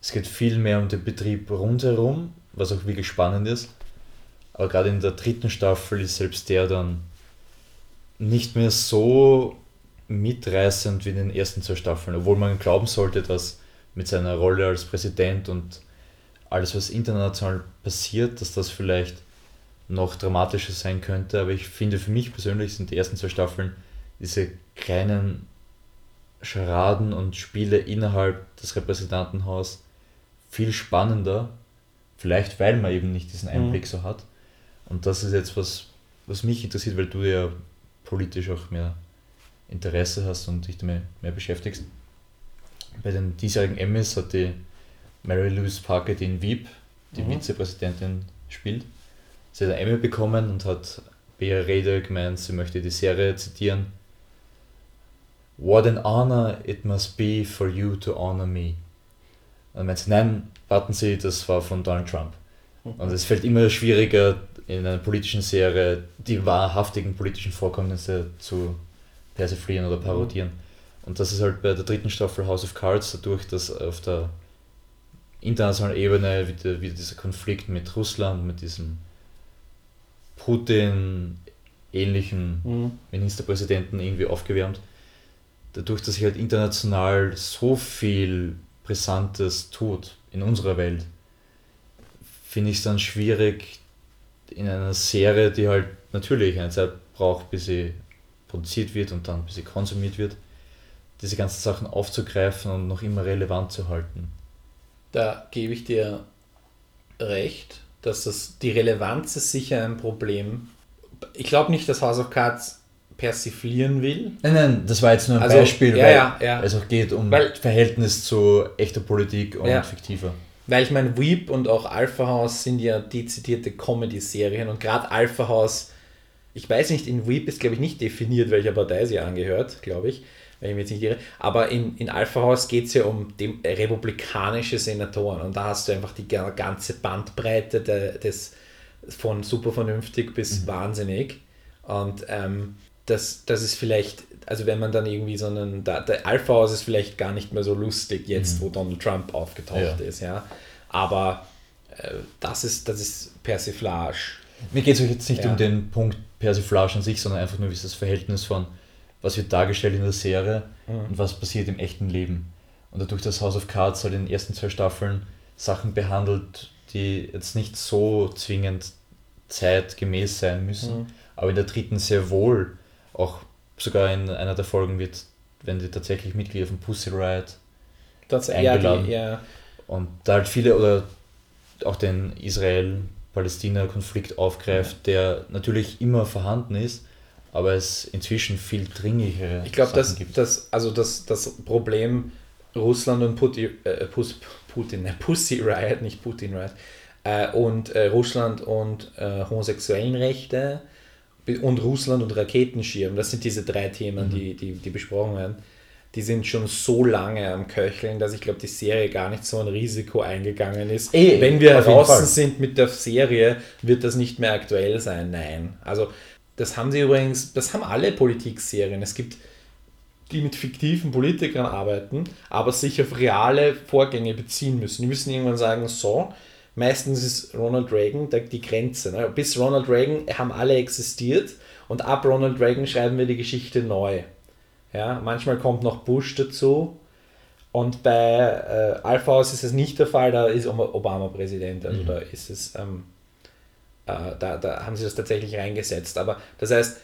Es geht viel mehr um den Betrieb rundherum, was auch wirklich spannend ist. Aber gerade in der dritten Staffel ist selbst der dann nicht mehr so mitreißend wie in den ersten zwei Staffeln, obwohl man glauben sollte, dass mit seiner Rolle als Präsident und alles, was international passiert, dass das vielleicht noch dramatischer sein könnte. Aber ich finde, für mich persönlich sind die ersten zwei Staffeln diese kleinen Scharaden und Spiele innerhalb des Repräsentantenhaus viel spannender. Vielleicht, weil man eben nicht diesen Einblick mhm. so hat. Und das ist jetzt was, was mich interessiert, weil du ja politisch auch mehr Interesse hast und dich damit mehr beschäftigst. Bei den diesjährigen Emmys hat die Mary Louise Parker den Wieb, die mhm. Vizepräsidentin, spielt sie hat eine Emmy bekommen und hat bei ihrer Rede gemeint, sie möchte die Serie zitieren. What an honor it must be for you to honor me. Und dann meint sie, nein, warten Sie, das war von Donald Trump. Und es fällt immer schwieriger, in einer politischen Serie die wahrhaftigen politischen Vorkommnisse zu persiflieren oder parodieren. Und das ist halt bei der dritten Staffel House of Cards dadurch, dass auf der internationalen Ebene wieder, wieder dieser Konflikt mit Russland, mit diesem Putin-ähnlichen mhm. Ministerpräsidenten irgendwie aufgewärmt. Dadurch, dass sich halt international so viel Brisantes tut in unserer Welt, finde ich es dann schwierig, in einer Serie, die halt natürlich eine Zeit braucht, bis sie produziert wird und dann bis sie konsumiert wird, diese ganzen Sachen aufzugreifen und noch immer relevant zu halten. Da gebe ich dir recht dass das, die Relevanz ist sicher ein Problem. Ich glaube nicht, dass House of Cards persiflieren will. Nein, nein, das war jetzt nur ein also, Beispiel, ja, weil ja, ja. es auch geht um weil, Verhältnis zu echter Politik und fiktiver. Weil ich meine, Weep und auch Alpha House sind ja dezidierte Comedy-Serien und gerade Alpha House, ich weiß nicht, in Weep ist glaube ich nicht definiert, welcher Partei sie angehört, glaube ich wenn ich mich jetzt nicht irre. Aber in, in Alpha House geht es ja um dem, republikanische Senatoren und da hast du einfach die ganze Bandbreite de, des von super vernünftig bis mhm. wahnsinnig. Und ähm, das, das ist vielleicht, also wenn man dann irgendwie so einen, der, der Alpha House ist vielleicht gar nicht mehr so lustig jetzt, mhm. wo Donald Trump aufgetaucht ja. ist, ja. Aber äh, das, ist, das ist Persiflage. Mir geht es jetzt nicht ja. um den Punkt Persiflage an sich, sondern einfach nur wie ist das Verhältnis von, was wird dargestellt in der Serie mhm. und was passiert im echten Leben. Und dadurch, dass House of Cards halt in den ersten zwei Staffeln Sachen behandelt, die jetzt nicht so zwingend zeitgemäß sein müssen, mhm. aber in der dritten sehr wohl, auch sogar in einer der Folgen wird, wenn die tatsächlich Mitglieder von Pussy Riot das, eingeladen. Ja, die, ja. Und da halt viele oder auch den Israel-Palästina-Konflikt aufgreift, der natürlich immer vorhanden ist, aber es inzwischen viel dringlichere Ich glaube, dass das, also das, das Problem Russland und Putin, äh, Putin, ne, Pussy Riot, nicht Putin Riot, äh, und äh, Russland und äh, homosexuellen Rechte und Russland und Raketenschirm, das sind diese drei Themen, mhm. die, die, die besprochen werden die sind schon so lange am Köcheln, dass ich glaube, die Serie gar nicht so ein Risiko eingegangen ist. Ey, Wenn wir draußen sind mit der Serie, wird das nicht mehr aktuell sein. Nein. Also, das haben sie übrigens, das haben alle Politikserien. Es gibt die mit fiktiven Politikern arbeiten, aber sich auf reale Vorgänge beziehen müssen. Die müssen irgendwann sagen, so, meistens ist Ronald Reagan die Grenze. Ne? Bis Ronald Reagan haben alle existiert und ab Ronald Reagan schreiben wir die Geschichte neu. Ja, manchmal kommt noch Bush dazu. Und bei äh, Alpha House ist es nicht der Fall, da ist Obama Präsident. Also mhm. da ist es, ähm, äh, da, da haben sie das tatsächlich reingesetzt. Aber das heißt,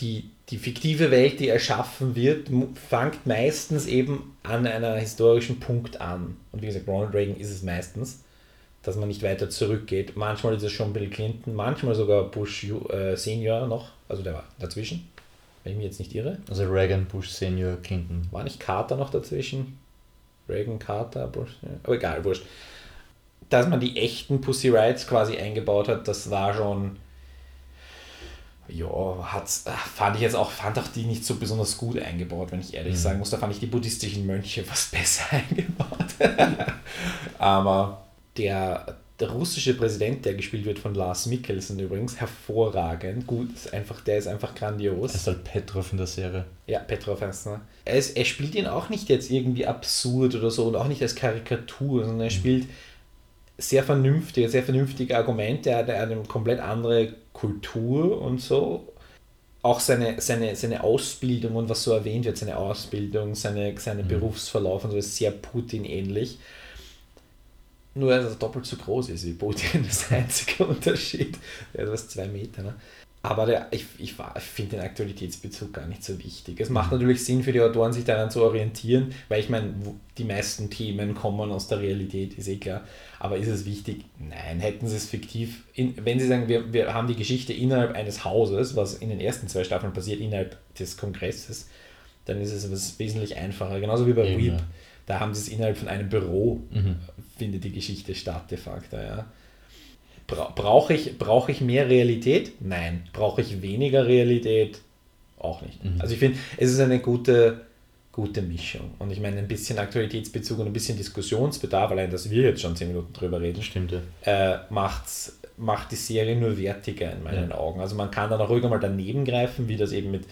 die, die fiktive Welt, die erschaffen wird, fängt meistens eben an einer historischen Punkt an. Und wie gesagt, Ronald Reagan ist es meistens, dass man nicht weiter zurückgeht. Manchmal ist es schon Bill Clinton, manchmal sogar Bush äh, Senior noch, also der war dazwischen wenn ich mich jetzt nicht irre. Also Reagan, Bush Senior, Clinton. War nicht Carter noch dazwischen? Reagan, Carter, Bush, ja. aber egal, wurscht. Dass man die echten Pussy Rights quasi eingebaut hat, das war schon, ja, hat's, fand ich jetzt auch, fand auch die nicht so besonders gut eingebaut, wenn ich ehrlich mhm. sagen muss. Da fand ich die buddhistischen Mönche fast besser eingebaut. aber der, der russische Präsident, der gespielt wird von Lars Mikkelsen übrigens, hervorragend. Gut, ist einfach, der ist einfach grandios. Er ist halt Petrov in der Serie. Ja, Petrov heißt ne? er. Ist, er spielt ihn auch nicht jetzt irgendwie absurd oder so und auch nicht als Karikatur, sondern er mhm. spielt sehr vernünftige, sehr vernünftige Argumente. Er hat eine komplett andere Kultur und so. Auch seine, seine, seine Ausbildung und was so erwähnt wird, seine Ausbildung, seine, seine mhm. Berufsverlauf und so ist sehr Putin-ähnlich. Nur, dass er doppelt so groß ist wie Putin, das ist der einzige Unterschied. Er ist zwei Meter. Ne? Aber der, ich, ich, ich finde den Aktualitätsbezug gar nicht so wichtig. Es macht natürlich Sinn für die Autoren, sich daran zu orientieren, weil ich meine, die meisten Themen kommen aus der Realität, ist eh klar. Aber ist es wichtig? Nein, hätten sie es fiktiv. In, wenn sie sagen, wir, wir haben die Geschichte innerhalb eines Hauses, was in den ersten zwei Staffeln passiert, innerhalb des Kongresses, dann ist es was wesentlich einfacher. Genauso wie bei Eben. Ja da haben sie es innerhalb von einem Büro, mhm. findet die Geschichte statt, de facto. Ja. Bra Brauche ich, brauch ich mehr Realität? Nein. Brauche ich weniger Realität? Auch nicht. Mhm. Also ich finde, es ist eine gute, gute Mischung. Und ich meine, ein bisschen Aktualitätsbezug und ein bisschen Diskussionsbedarf, allein dass wir jetzt schon zehn Minuten drüber reden, Stimmt, ja. äh, macht's, macht die Serie nur wertiger in meinen ja. Augen. Also man kann dann auch ruhig mal daneben greifen, wie das eben mit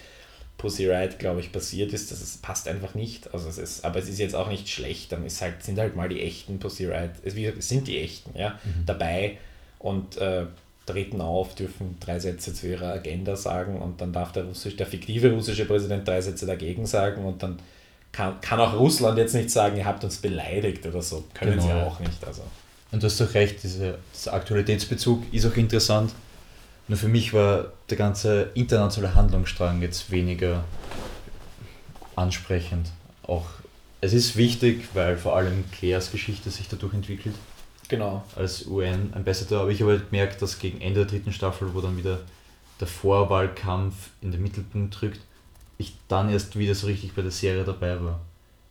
Pussy Riot, glaube ich, passiert ist, das passt einfach nicht. Also es ist, aber es ist jetzt auch nicht schlecht, dann ist halt, sind halt mal die echten Pussy Riot, es sind die echten, ja, mhm. dabei und äh, treten auf, dürfen drei Sätze zu ihrer Agenda sagen und dann darf der russische, der fiktive russische Präsident drei Sätze dagegen sagen und dann kann, kann auch Russland jetzt nicht sagen, ihr habt uns beleidigt oder so. Können genau. sie auch nicht. Also. Und du hast doch recht, diese, dieser Aktualitätsbezug ist auch interessant nur für mich war der ganze internationale Handlungsstrang jetzt weniger ansprechend. Auch es ist wichtig, weil vor allem Claires Geschichte sich dadurch entwickelt. Genau. Als UN-Ambassador. Aber ich habe halt gemerkt, dass gegen Ende der dritten Staffel, wo dann wieder der Vorwahlkampf in den Mittelpunkt rückt, ich dann erst wieder so richtig bei der Serie dabei war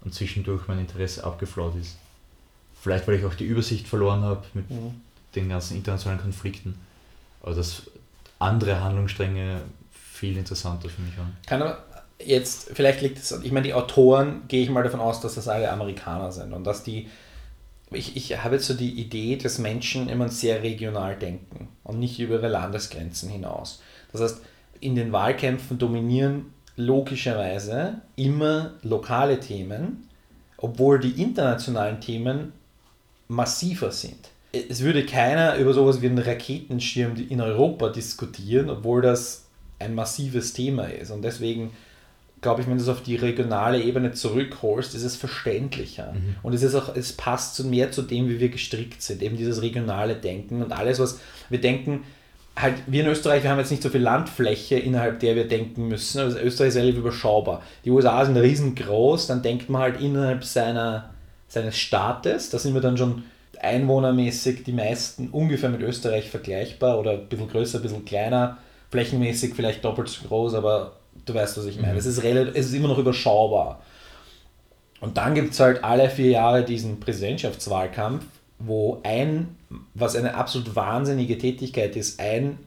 und zwischendurch mein Interesse abgeflaut ist. Vielleicht, weil ich auch die Übersicht verloren habe mit mhm. den ganzen internationalen Konflikten. Aber das andere Handlungsstränge viel interessanter für mich waren. Kann aber jetzt, vielleicht liegt es, ich meine, die Autoren, gehe ich mal davon aus, dass das alle Amerikaner sind und dass die ich, ich habe jetzt so die Idee, dass Menschen immer sehr regional denken und nicht über ihre Landesgrenzen hinaus. Das heißt, in den Wahlkämpfen dominieren logischerweise immer lokale Themen, obwohl die internationalen Themen massiver sind. Es würde keiner über sowas wie einen Raketenschirm in Europa diskutieren, obwohl das ein massives Thema ist. Und deswegen glaube ich, wenn du es auf die regionale Ebene zurückholst, ist es verständlicher. Mhm. Und es ist auch, es passt zu, mehr zu dem, wie wir gestrickt sind, eben dieses regionale Denken und alles, was wir denken, halt, wir in Österreich, wir haben jetzt nicht so viel Landfläche, innerhalb der wir denken müssen. Also Österreich ist relativ überschaubar. Die USA sind riesengroß, dann denkt man halt innerhalb seiner, seines Staates, da sind wir dann schon einwohnermäßig die meisten ungefähr mit Österreich vergleichbar oder ein bisschen größer, ein bisschen kleiner, flächenmäßig vielleicht doppelt so groß, aber Du weißt, was ich meine. Mhm. Es, ist relativ, es ist immer noch überschaubar. Und dann gibt es halt alle vier Jahre diesen Präsidentschaftswahlkampf, wo ein, was eine absolut wahnsinnige Tätigkeit ist, ein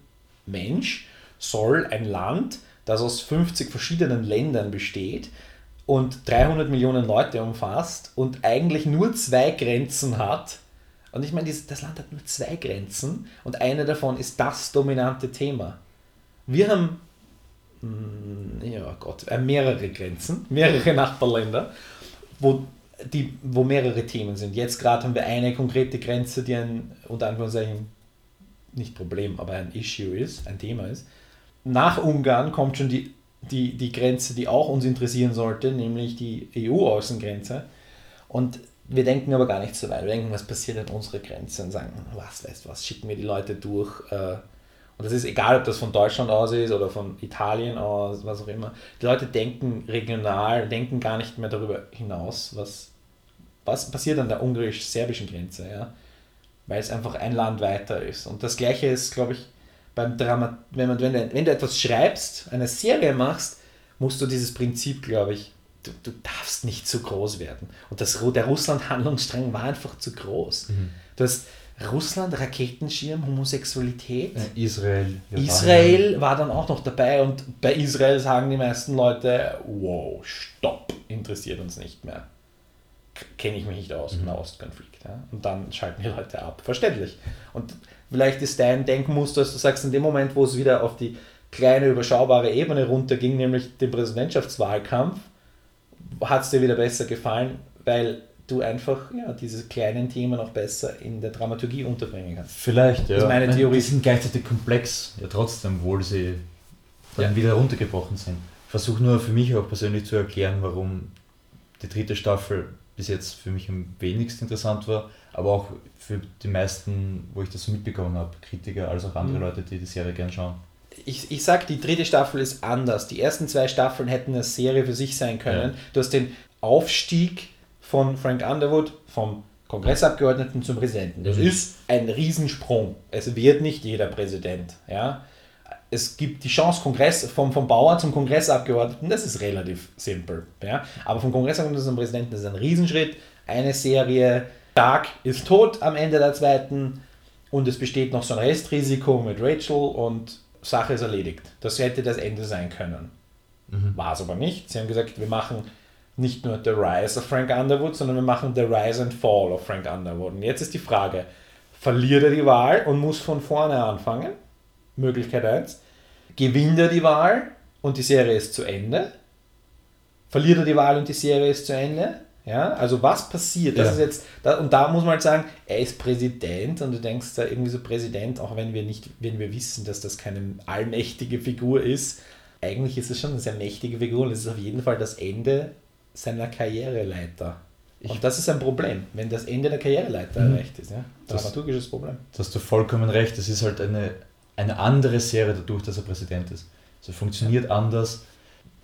Mensch soll ein Land, das aus 50 verschiedenen Ländern besteht und 300 Millionen Leute umfasst und eigentlich nur zwei Grenzen hat. Und ich meine, das Land hat nur zwei Grenzen und eine davon ist das dominante Thema. Wir haben ja Gott, äh, mehrere Grenzen, mehrere Nachbarländer, wo, die, wo mehrere Themen sind. Jetzt gerade haben wir eine konkrete Grenze, die ein, unter Anführungszeichen, nicht Problem, aber ein Issue ist, ein Thema ist. Nach Ungarn kommt schon die, die, die Grenze, die auch uns interessieren sollte, nämlich die EU-Außengrenze. Und wir denken aber gar nicht so weit. Wir denken, was passiert an unserer Grenze und sagen, was weißt was, schicken wir die Leute durch. Äh, und das ist egal, ob das von Deutschland aus ist oder von Italien aus, was auch immer. Die Leute denken regional, denken gar nicht mehr darüber hinaus, was, was passiert an der ungarisch-serbischen Grenze, ja. Weil es einfach ein Land weiter ist. Und das gleiche ist, glaube ich, beim Drama, wenn, man, wenn, du, wenn du etwas schreibst, eine Serie machst, musst du dieses Prinzip, glaube ich, du, du darfst nicht zu groß werden. Und das, der Russland-Handlungsstrang war einfach zu groß. Mhm. Du hast Russland, Raketenschirm, Homosexualität. Israel. Israel war dann auch noch dabei und bei Israel sagen die meisten Leute, wow, stopp, interessiert uns nicht mehr. Kenne ich mich nicht aus, mhm. Nahostkonflikt. Ja? Und dann schalten die Leute ab. Verständlich. Und vielleicht ist dein Denkmuster, dass du sagst, in dem Moment, wo es wieder auf die kleine, überschaubare Ebene runterging, nämlich den Präsidentschaftswahlkampf, hat es dir wieder besser gefallen, weil du einfach ja, diese kleinen Themen auch besser in der Dramaturgie unterbringen kannst. Vielleicht, ja. Das ist meine Theorie. Die sind gleichzeitig komplex, ja trotzdem, obwohl sie dann ja. wieder runtergebrochen sind. Ich versuche nur für mich auch persönlich zu erklären, warum die dritte Staffel bis jetzt für mich am wenigsten interessant war, aber auch für die meisten, wo ich das so mitbekommen habe, Kritiker als auch andere mhm. Leute, die die Serie gern schauen. Ich, ich sag, die dritte Staffel ist anders. Die ersten zwei Staffeln hätten eine Serie für sich sein können. Ja. Du hast den Aufstieg von Frank Underwood vom Kongressabgeordneten zum Präsidenten. Das mhm. ist ein Riesensprung. Es wird nicht jeder Präsident. Ja? Es gibt die Chance, Kongress, vom, vom Bauer zum Kongressabgeordneten, das ist relativ simpel. Ja? Aber vom Kongressabgeordneten zum Präsidenten ist ein Riesenschritt. Eine Serie, Dark ist tot am Ende der zweiten und es besteht noch so ein Restrisiko mit Rachel und Sache ist erledigt. Das hätte das Ende sein können. Mhm. War es aber nicht. Sie haben gesagt, wir machen nicht nur The Rise of Frank Underwood, sondern wir machen The Rise and Fall of Frank Underwood. Und jetzt ist die Frage, verliert er die Wahl und muss von vorne anfangen? Möglichkeit 1. Gewinnt er die Wahl und die Serie ist zu Ende? Verliert er die Wahl und die Serie ist zu Ende? Ja, also was passiert? Das ja. ist jetzt, da, und da muss man halt sagen, er ist Präsident und du denkst da irgendwie so Präsident, auch wenn wir nicht, wenn wir wissen, dass das keine allmächtige Figur ist, eigentlich ist es schon eine sehr mächtige Figur und es ist auf jeden Fall das Ende seiner Karriereleiter. Und das ist ein Problem, wenn das Ende der Karriereleiter mhm. erreicht ist. Ja? Dramaturgisches Problem. Da hast du vollkommen recht. Es ist halt eine, eine andere Serie dadurch, dass er Präsident ist. Also funktioniert ja. anders.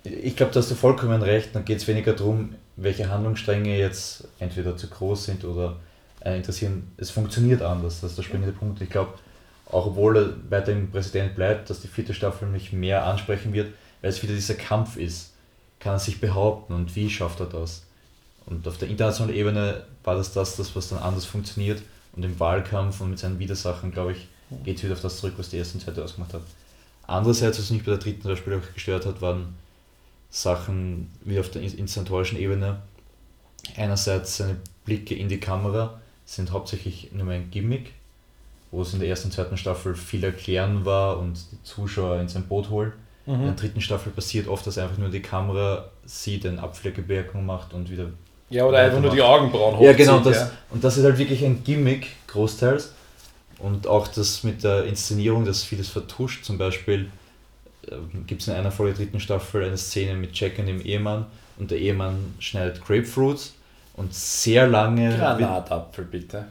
Ich glaube, da hast du vollkommen recht. Dann geht es weniger darum, welche Handlungsstränge jetzt entweder zu groß sind oder äh, interessieren. Es funktioniert anders. Das ist der springende Punkt. Ich glaube, auch obwohl er weiterhin Präsident bleibt, dass die vierte Staffel mich mehr ansprechen wird, weil es wieder dieser Kampf ist kann er sich behaupten und wie schafft er das? Und auf der internationalen Ebene war das das, das was dann anders funktioniert. Und im Wahlkampf und mit seinen Widersachen, glaube ich, geht es wieder auf das zurück, was die erste und zweite ausgemacht hat. Andererseits, was mich bei der dritten zum Beispiel auch gestört hat, waren Sachen wie auf der inszenatorischen Ebene. Einerseits seine Blicke in die Kamera sind hauptsächlich nur ein Gimmick, wo es in der ersten und zweiten Staffel viel erklären war und die Zuschauer in sein Boot holen. Mhm. In der dritten Staffel passiert oft, dass einfach nur die Kamera sieht, eine Abfleckebemerkung macht und wieder. Ja, oder einfach nur die Augenbrauen hochzieht. Ja, genau. Das, ja. Und das ist halt wirklich ein Gimmick, großteils. Und auch das mit der Inszenierung, das vieles vertuscht. Zum Beispiel äh, gibt es in einer Folge der dritten Staffel eine Szene mit Jack und dem Ehemann und der Ehemann schneidet Grapefruits und sehr lange. Granatapfel, bitte.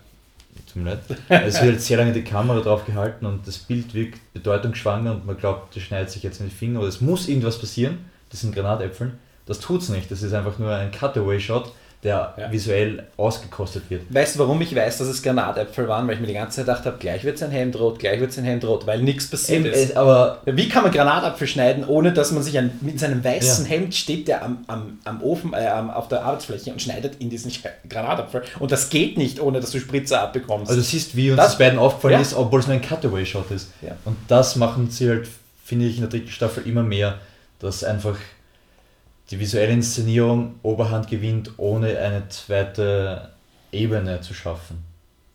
Tut mir leid. Es wird sehr lange die Kamera drauf gehalten und das Bild wirkt bedeutungsschwanger und man glaubt, der schneidet sich jetzt in die Finger oder es muss irgendwas passieren. Das sind Granatäpfeln. Das tut es nicht. Das ist einfach nur ein Cutaway-Shot der ja. visuell ausgekostet wird. Weißt du, warum ich weiß, dass es Granatäpfel waren? Weil ich mir die ganze Zeit gedacht habe, gleich wird sein Hemd rot, gleich wird sein Hemd rot, weil nichts passiert ähm, ist. Aber Wie kann man Granatapfel schneiden, ohne dass man sich an, mit seinem weißen ja. Hemd steht, der am, am, am Ofen, äh, auf der Arbeitsfläche und schneidet in diesen Granatapfel. Und das geht nicht, ohne dass du Spritzer abbekommst. Also du siehst, wie uns das, das beiden aufgefallen ja. ist, obwohl es nur ein Cutaway-Shot ist. Und das machen sie halt, finde ich, in der dritten Staffel immer mehr, dass einfach die visuelle Inszenierung Oberhand gewinnt, ohne eine zweite Ebene zu schaffen.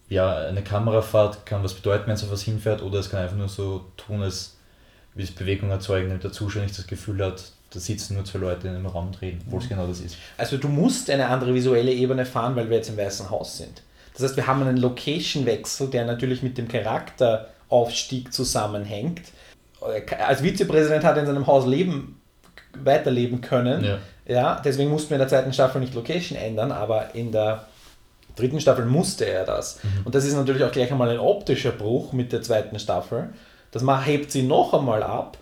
Ja, eine Kamerafahrt kann was bedeuten, wenn es auf was hinfährt, oder es kann einfach nur so tun, als wie es Bewegung erzeugen, damit der Zuschauer nicht das Gefühl hat, da sitzen nur zwei Leute in einem Raum und reden, obwohl es genau das ist. Also du musst eine andere visuelle Ebene fahren, weil wir jetzt im Weißen Haus sind. Das heißt, wir haben einen Location-Wechsel, der natürlich mit dem Charakteraufstieg zusammenhängt. Als Vizepräsident hat er in seinem Haus leben weiterleben können. Ja. ja. Deswegen mussten wir in der zweiten Staffel nicht Location ändern, aber in der dritten Staffel musste er das. Mhm. Und das ist natürlich auch gleich einmal ein optischer Bruch mit der zweiten Staffel. Das hebt sie noch einmal ab.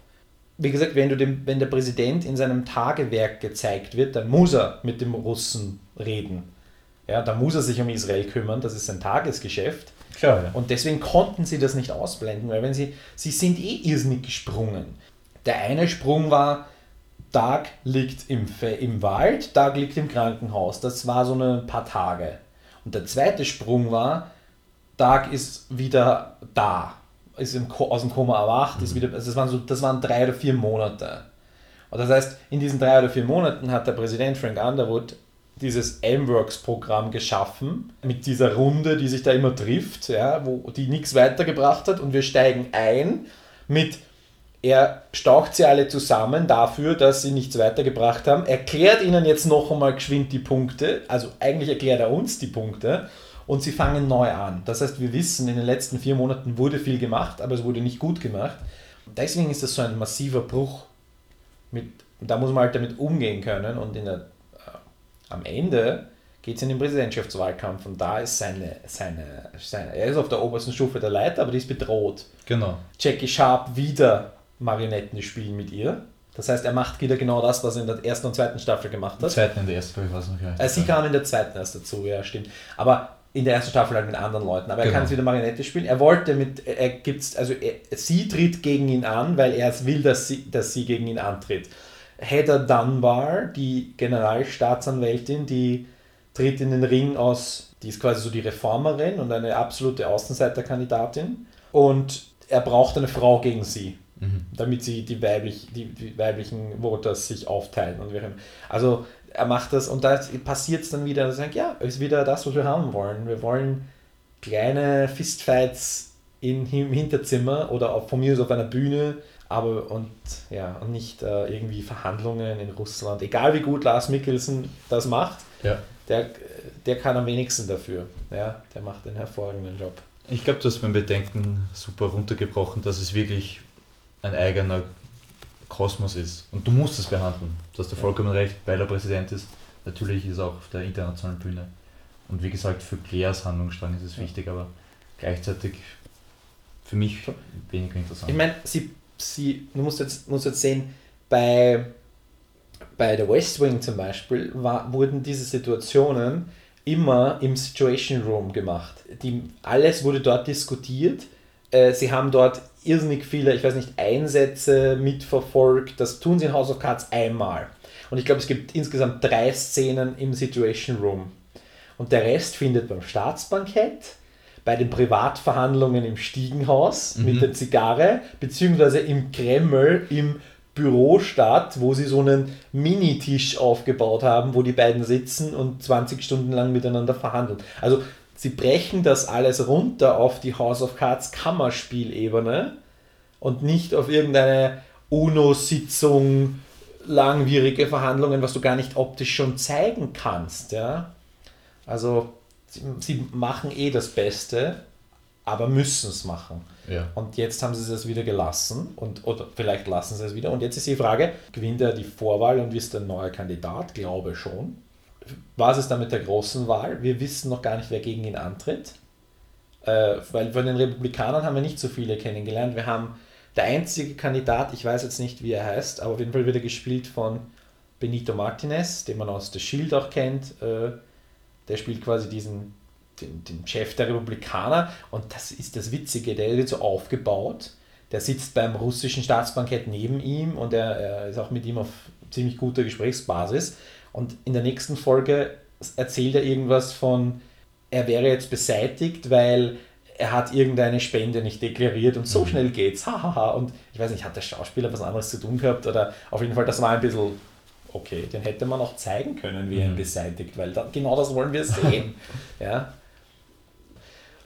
Wie gesagt, wenn, du dem, wenn der Präsident in seinem Tagewerk gezeigt wird, dann muss er mit dem Russen reden. Ja, da muss er sich um Israel kümmern, das ist sein Tagesgeschäft. Klar, ja. Und deswegen konnten sie das nicht ausblenden, weil wenn sie, sie sind eh irrsinnig gesprungen. Der eine Sprung war, Tag liegt im, im Wald, Tag liegt im Krankenhaus. Das war so ein paar Tage. Und der zweite Sprung war, Tag ist wieder da, ist im, aus dem Koma erwacht, mhm. ist wieder, also das, waren so, das waren drei oder vier Monate. Und das heißt, in diesen drei oder vier Monaten hat der Präsident Frank Underwood dieses M-Works-Programm geschaffen, mit dieser Runde, die sich da immer trifft, ja, wo die nichts weitergebracht hat und wir steigen ein mit er staucht sie alle zusammen dafür, dass sie nichts weitergebracht haben, erklärt ihnen jetzt noch einmal geschwind die Punkte, also eigentlich erklärt er uns die Punkte und sie fangen neu an. Das heißt, wir wissen, in den letzten vier Monaten wurde viel gemacht, aber es wurde nicht gut gemacht. Deswegen ist das so ein massiver Bruch. Mit, da muss man halt damit umgehen können und der, äh, am Ende geht es in den Präsidentschaftswahlkampf und da ist seine, seine, seine, er ist auf der obersten Stufe der Leiter, aber die ist bedroht. Genau. Jackie Sharp wieder Marionetten spielen mit ihr. Das heißt, er macht wieder genau das, was er in der ersten und zweiten Staffel gemacht hat. In der zweiten, in der ersten, ich weiß nicht. Äh, sie kam in der zweiten erst dazu, ja, stimmt. Aber in der ersten Staffel halt mit anderen Leuten. Aber genau. er kann es wieder Marionette spielen. Er wollte mit, er gibt's, also er, sie tritt gegen ihn an, weil er es will, dass sie, dass sie gegen ihn antritt. Heather Dunbar, die Generalstaatsanwältin, die tritt in den Ring aus, die ist quasi so die Reformerin und eine absolute Außenseiterkandidatin. Und er braucht eine Frau gegen sie mhm. damit sie die, weiblich, die, die, weiblichen Voters sich aufteilen. Und wir, also er macht das und da passiert es dann wieder, dass er sagt, ja, ist wieder das, was wir haben wollen. Wir wollen kleine Fistfights in, im Hinterzimmer oder auf, von mir aus auf einer Bühne, aber und ja, und nicht äh, irgendwie Verhandlungen in Russland. Egal wie gut Lars Mikkelsen das macht, ja. der, der kann am wenigsten dafür. Ja, der macht einen hervorragenden Job. Ich glaube, du hast mein Bedenken super runtergebrochen, dass es wirklich ein eigener Kosmos ist. Und du musst es behandeln. Du hast ja vollkommen recht, weil er Präsident ist. Natürlich ist er auch auf der internationalen Bühne. Und wie gesagt, für Claires Handlungsstrang ist es wichtig, aber gleichzeitig für mich weniger interessant. Ich meine, sie, sie, du musst jetzt, musst jetzt sehen, bei, bei der West Wing zum Beispiel war, wurden diese Situationen immer im Situation Room gemacht. Die, alles wurde dort diskutiert. Äh, sie haben dort irrsinnig viele, ich weiß nicht, Einsätze mitverfolgt. Das tun sie in House of Cards einmal. Und ich glaube, es gibt insgesamt drei Szenen im Situation Room. Und der Rest findet beim Staatsbankett, bei den Privatverhandlungen im Stiegenhaus mhm. mit der Zigarre, beziehungsweise im Kreml im Büro statt, wo sie so einen Minitisch aufgebaut haben, wo die beiden sitzen und 20 Stunden lang miteinander verhandeln. Also sie brechen das alles runter auf die House of Cards Kammerspielebene und nicht auf irgendeine UNO-Sitzung, langwierige Verhandlungen, was du gar nicht optisch schon zeigen kannst. Ja? Also sie, sie machen eh das Beste, aber müssen es machen. Ja. Und jetzt haben sie es wieder gelassen und oder vielleicht lassen sie es wieder. Und jetzt ist die Frage, gewinnt er die Vorwahl und ist ein neuer Kandidat? Glaube schon. Was ist dann mit der großen Wahl? Wir wissen noch gar nicht, wer gegen ihn antritt. Äh, weil von den Republikanern haben wir nicht so viele kennengelernt. Wir haben der einzige Kandidat, ich weiß jetzt nicht, wie er heißt, aber auf jeden Fall wird er gespielt von Benito Martinez, den man aus The Shield auch kennt. Äh, der spielt quasi diesen den, den Chef der Republikaner und das ist das Witzige, der wird so aufgebaut. Der sitzt beim russischen Staatsbankett neben ihm und er, er ist auch mit ihm auf ziemlich guter Gesprächsbasis. Und in der nächsten Folge erzählt er irgendwas von, er wäre jetzt beseitigt, weil er hat irgendeine Spende nicht deklariert und so mhm. schnell geht's. Hahaha. und ich weiß nicht, hat der Schauspieler was anderes zu tun gehabt oder auf jeden Fall, das war ein bisschen okay. Den hätte man auch zeigen können, wie er ihn mhm. beseitigt, weil da, genau das wollen wir sehen. ja.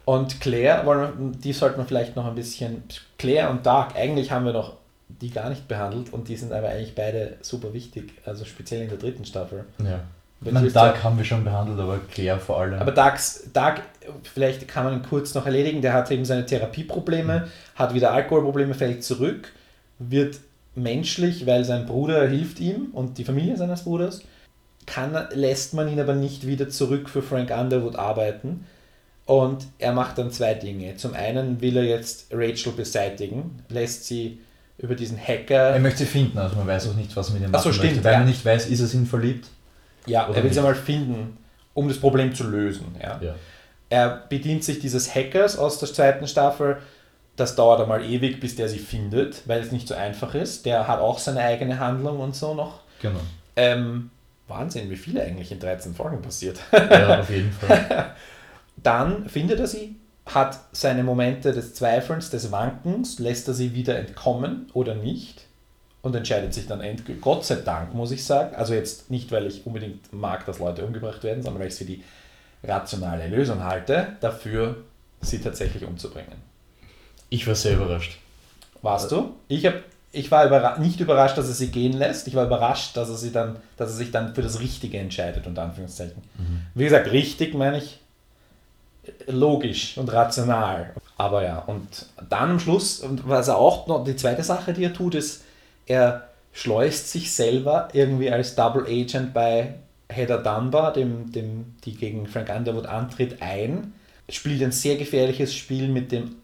Und Claire, wollen wir, die sollte man vielleicht noch ein bisschen. Claire und Dark, eigentlich haben wir noch die gar nicht behandelt und die sind aber eigentlich beide super wichtig, also speziell in der dritten Staffel. Ja. Meine, Dark haben wir schon behandelt, aber Claire vor allem. Aber Darks, Dark, vielleicht kann man ihn kurz noch erledigen, der hat eben seine Therapieprobleme, mhm. hat wieder Alkoholprobleme, fällt zurück, wird menschlich, weil sein Bruder hilft ihm und die Familie seines Bruders. Kann, lässt man ihn aber nicht wieder zurück für Frank Underwood arbeiten. Und er macht dann zwei Dinge. Zum einen will er jetzt Rachel beseitigen, lässt sie über diesen Hacker. Er möchte sie finden, also man weiß auch nicht, was mit ihm machen so, stimmt, möchte. Weil ja. man nicht weiß, ist er in verliebt? Ja, er will sie mal finden, um das Problem zu lösen. Ja. ja. Er bedient sich dieses Hackers aus der zweiten Staffel. Das dauert einmal ewig, bis der sie findet, weil es nicht so einfach ist. Der hat auch seine eigene Handlung und so noch. Genau. Ähm, Wahnsinn, wie viele eigentlich in 13 Folgen passiert. Ja, auf jeden Fall. Dann findet er sie, hat seine Momente des Zweifelns, des Wankens, lässt er sie wieder entkommen oder nicht und entscheidet sich dann endgültig, Gott sei Dank, muss ich sagen, also jetzt nicht, weil ich unbedingt mag, dass Leute umgebracht werden, sondern weil ich es für die rationale Lösung halte, dafür sie tatsächlich umzubringen. Ich war sehr überrascht. Warst du? Ich, hab, ich war überra nicht überrascht, dass er sie gehen lässt. Ich war überrascht, dass er, sie dann, dass er sich dann für das Richtige entscheidet, unter Anführungszeichen. Mhm. Wie gesagt, richtig meine ich logisch und rational. Aber ja, und dann am Schluss, und was er auch noch, die zweite Sache, die er tut, ist, er schleust sich selber irgendwie als Double Agent bei Heather Dunbar, dem, dem, die gegen Frank Underwood antritt, ein, spielt ein sehr gefährliches Spiel mit, dem,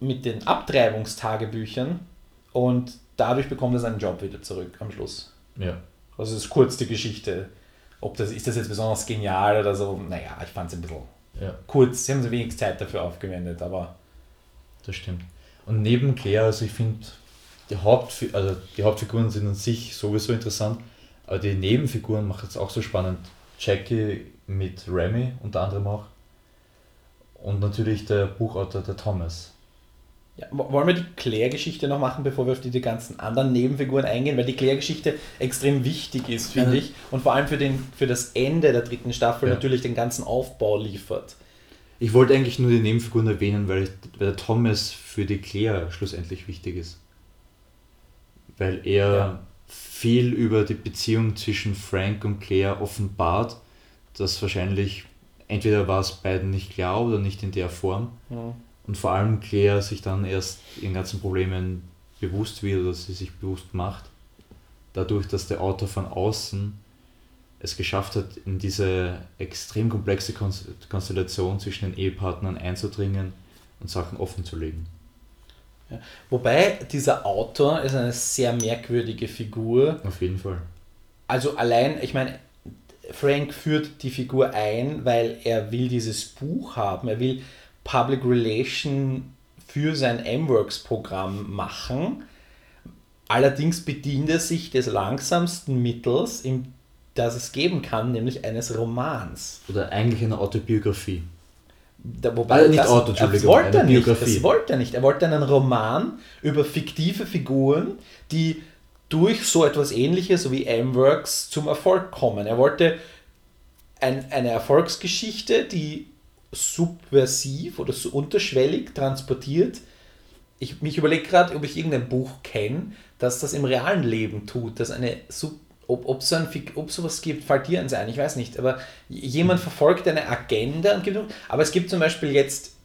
mit den Abtreibungstagebüchern und dadurch bekommt er seinen Job wieder zurück am Schluss. Ja. Also das ist kurz die Geschichte. Ob das, ist das jetzt besonders genial oder so? Naja, ich fand es ein bisschen ja. kurz, sie haben so wenig Zeit dafür aufgewendet, aber. Das stimmt. Und neben Claire, also ich finde, die, Haupt, also die Hauptfiguren sind an sich sowieso interessant, aber die Nebenfiguren machen es auch so spannend. Jackie mit Remy unter anderem auch. Und natürlich der Buchautor, der Thomas. Ja, wollen wir die Claire-Geschichte noch machen, bevor wir auf die, die ganzen anderen Nebenfiguren eingehen, weil die Claire-Geschichte extrem wichtig ist, finde ja. ich. Und vor allem für, den, für das Ende der dritten Staffel ja. natürlich den ganzen Aufbau liefert. Ich wollte eigentlich nur die Nebenfiguren erwähnen, weil, weil der Thomas für die Claire schlussendlich wichtig ist. Weil er ja. viel über die Beziehung zwischen Frank und Claire offenbart, das wahrscheinlich entweder war es beiden nicht klar oder nicht in der Form. Und vor allem Claire sich dann erst ihren ganzen Problemen bewusst wird oder sie sich bewusst macht, dadurch, dass der Autor von außen es geschafft hat, in diese extrem komplexe Konstellation zwischen den Ehepartnern einzudringen und Sachen offen zu legen. Ja. Wobei dieser Autor ist eine sehr merkwürdige Figur. Auf jeden Fall. Also allein, ich meine, Frank führt die Figur ein, weil er will dieses Buch haben. Er will Public Relation für sein M-Works-Programm machen. Allerdings bedient er sich des langsamsten Mittels, das es geben kann, nämlich eines Romans. Oder eigentlich einer Autobiografie. Da, wobei also nicht das, Auto, das wollte er nicht. Das wollte er nicht. Er wollte einen Roman über fiktive Figuren, die durch so etwas ähnliches wie M-Works zum Erfolg kommen. Er wollte ein, eine Erfolgsgeschichte, die subversiv oder so unterschwellig transportiert. Ich, mich überlege gerade, ob ich irgendein Buch kenne, das das im realen Leben tut, dass eine Sub ob, ob, so ein, ob sowas gibt, fällt dir eins ein, ich weiß nicht, aber jemand verfolgt eine Agenda, aber es gibt zum Beispiel jetzt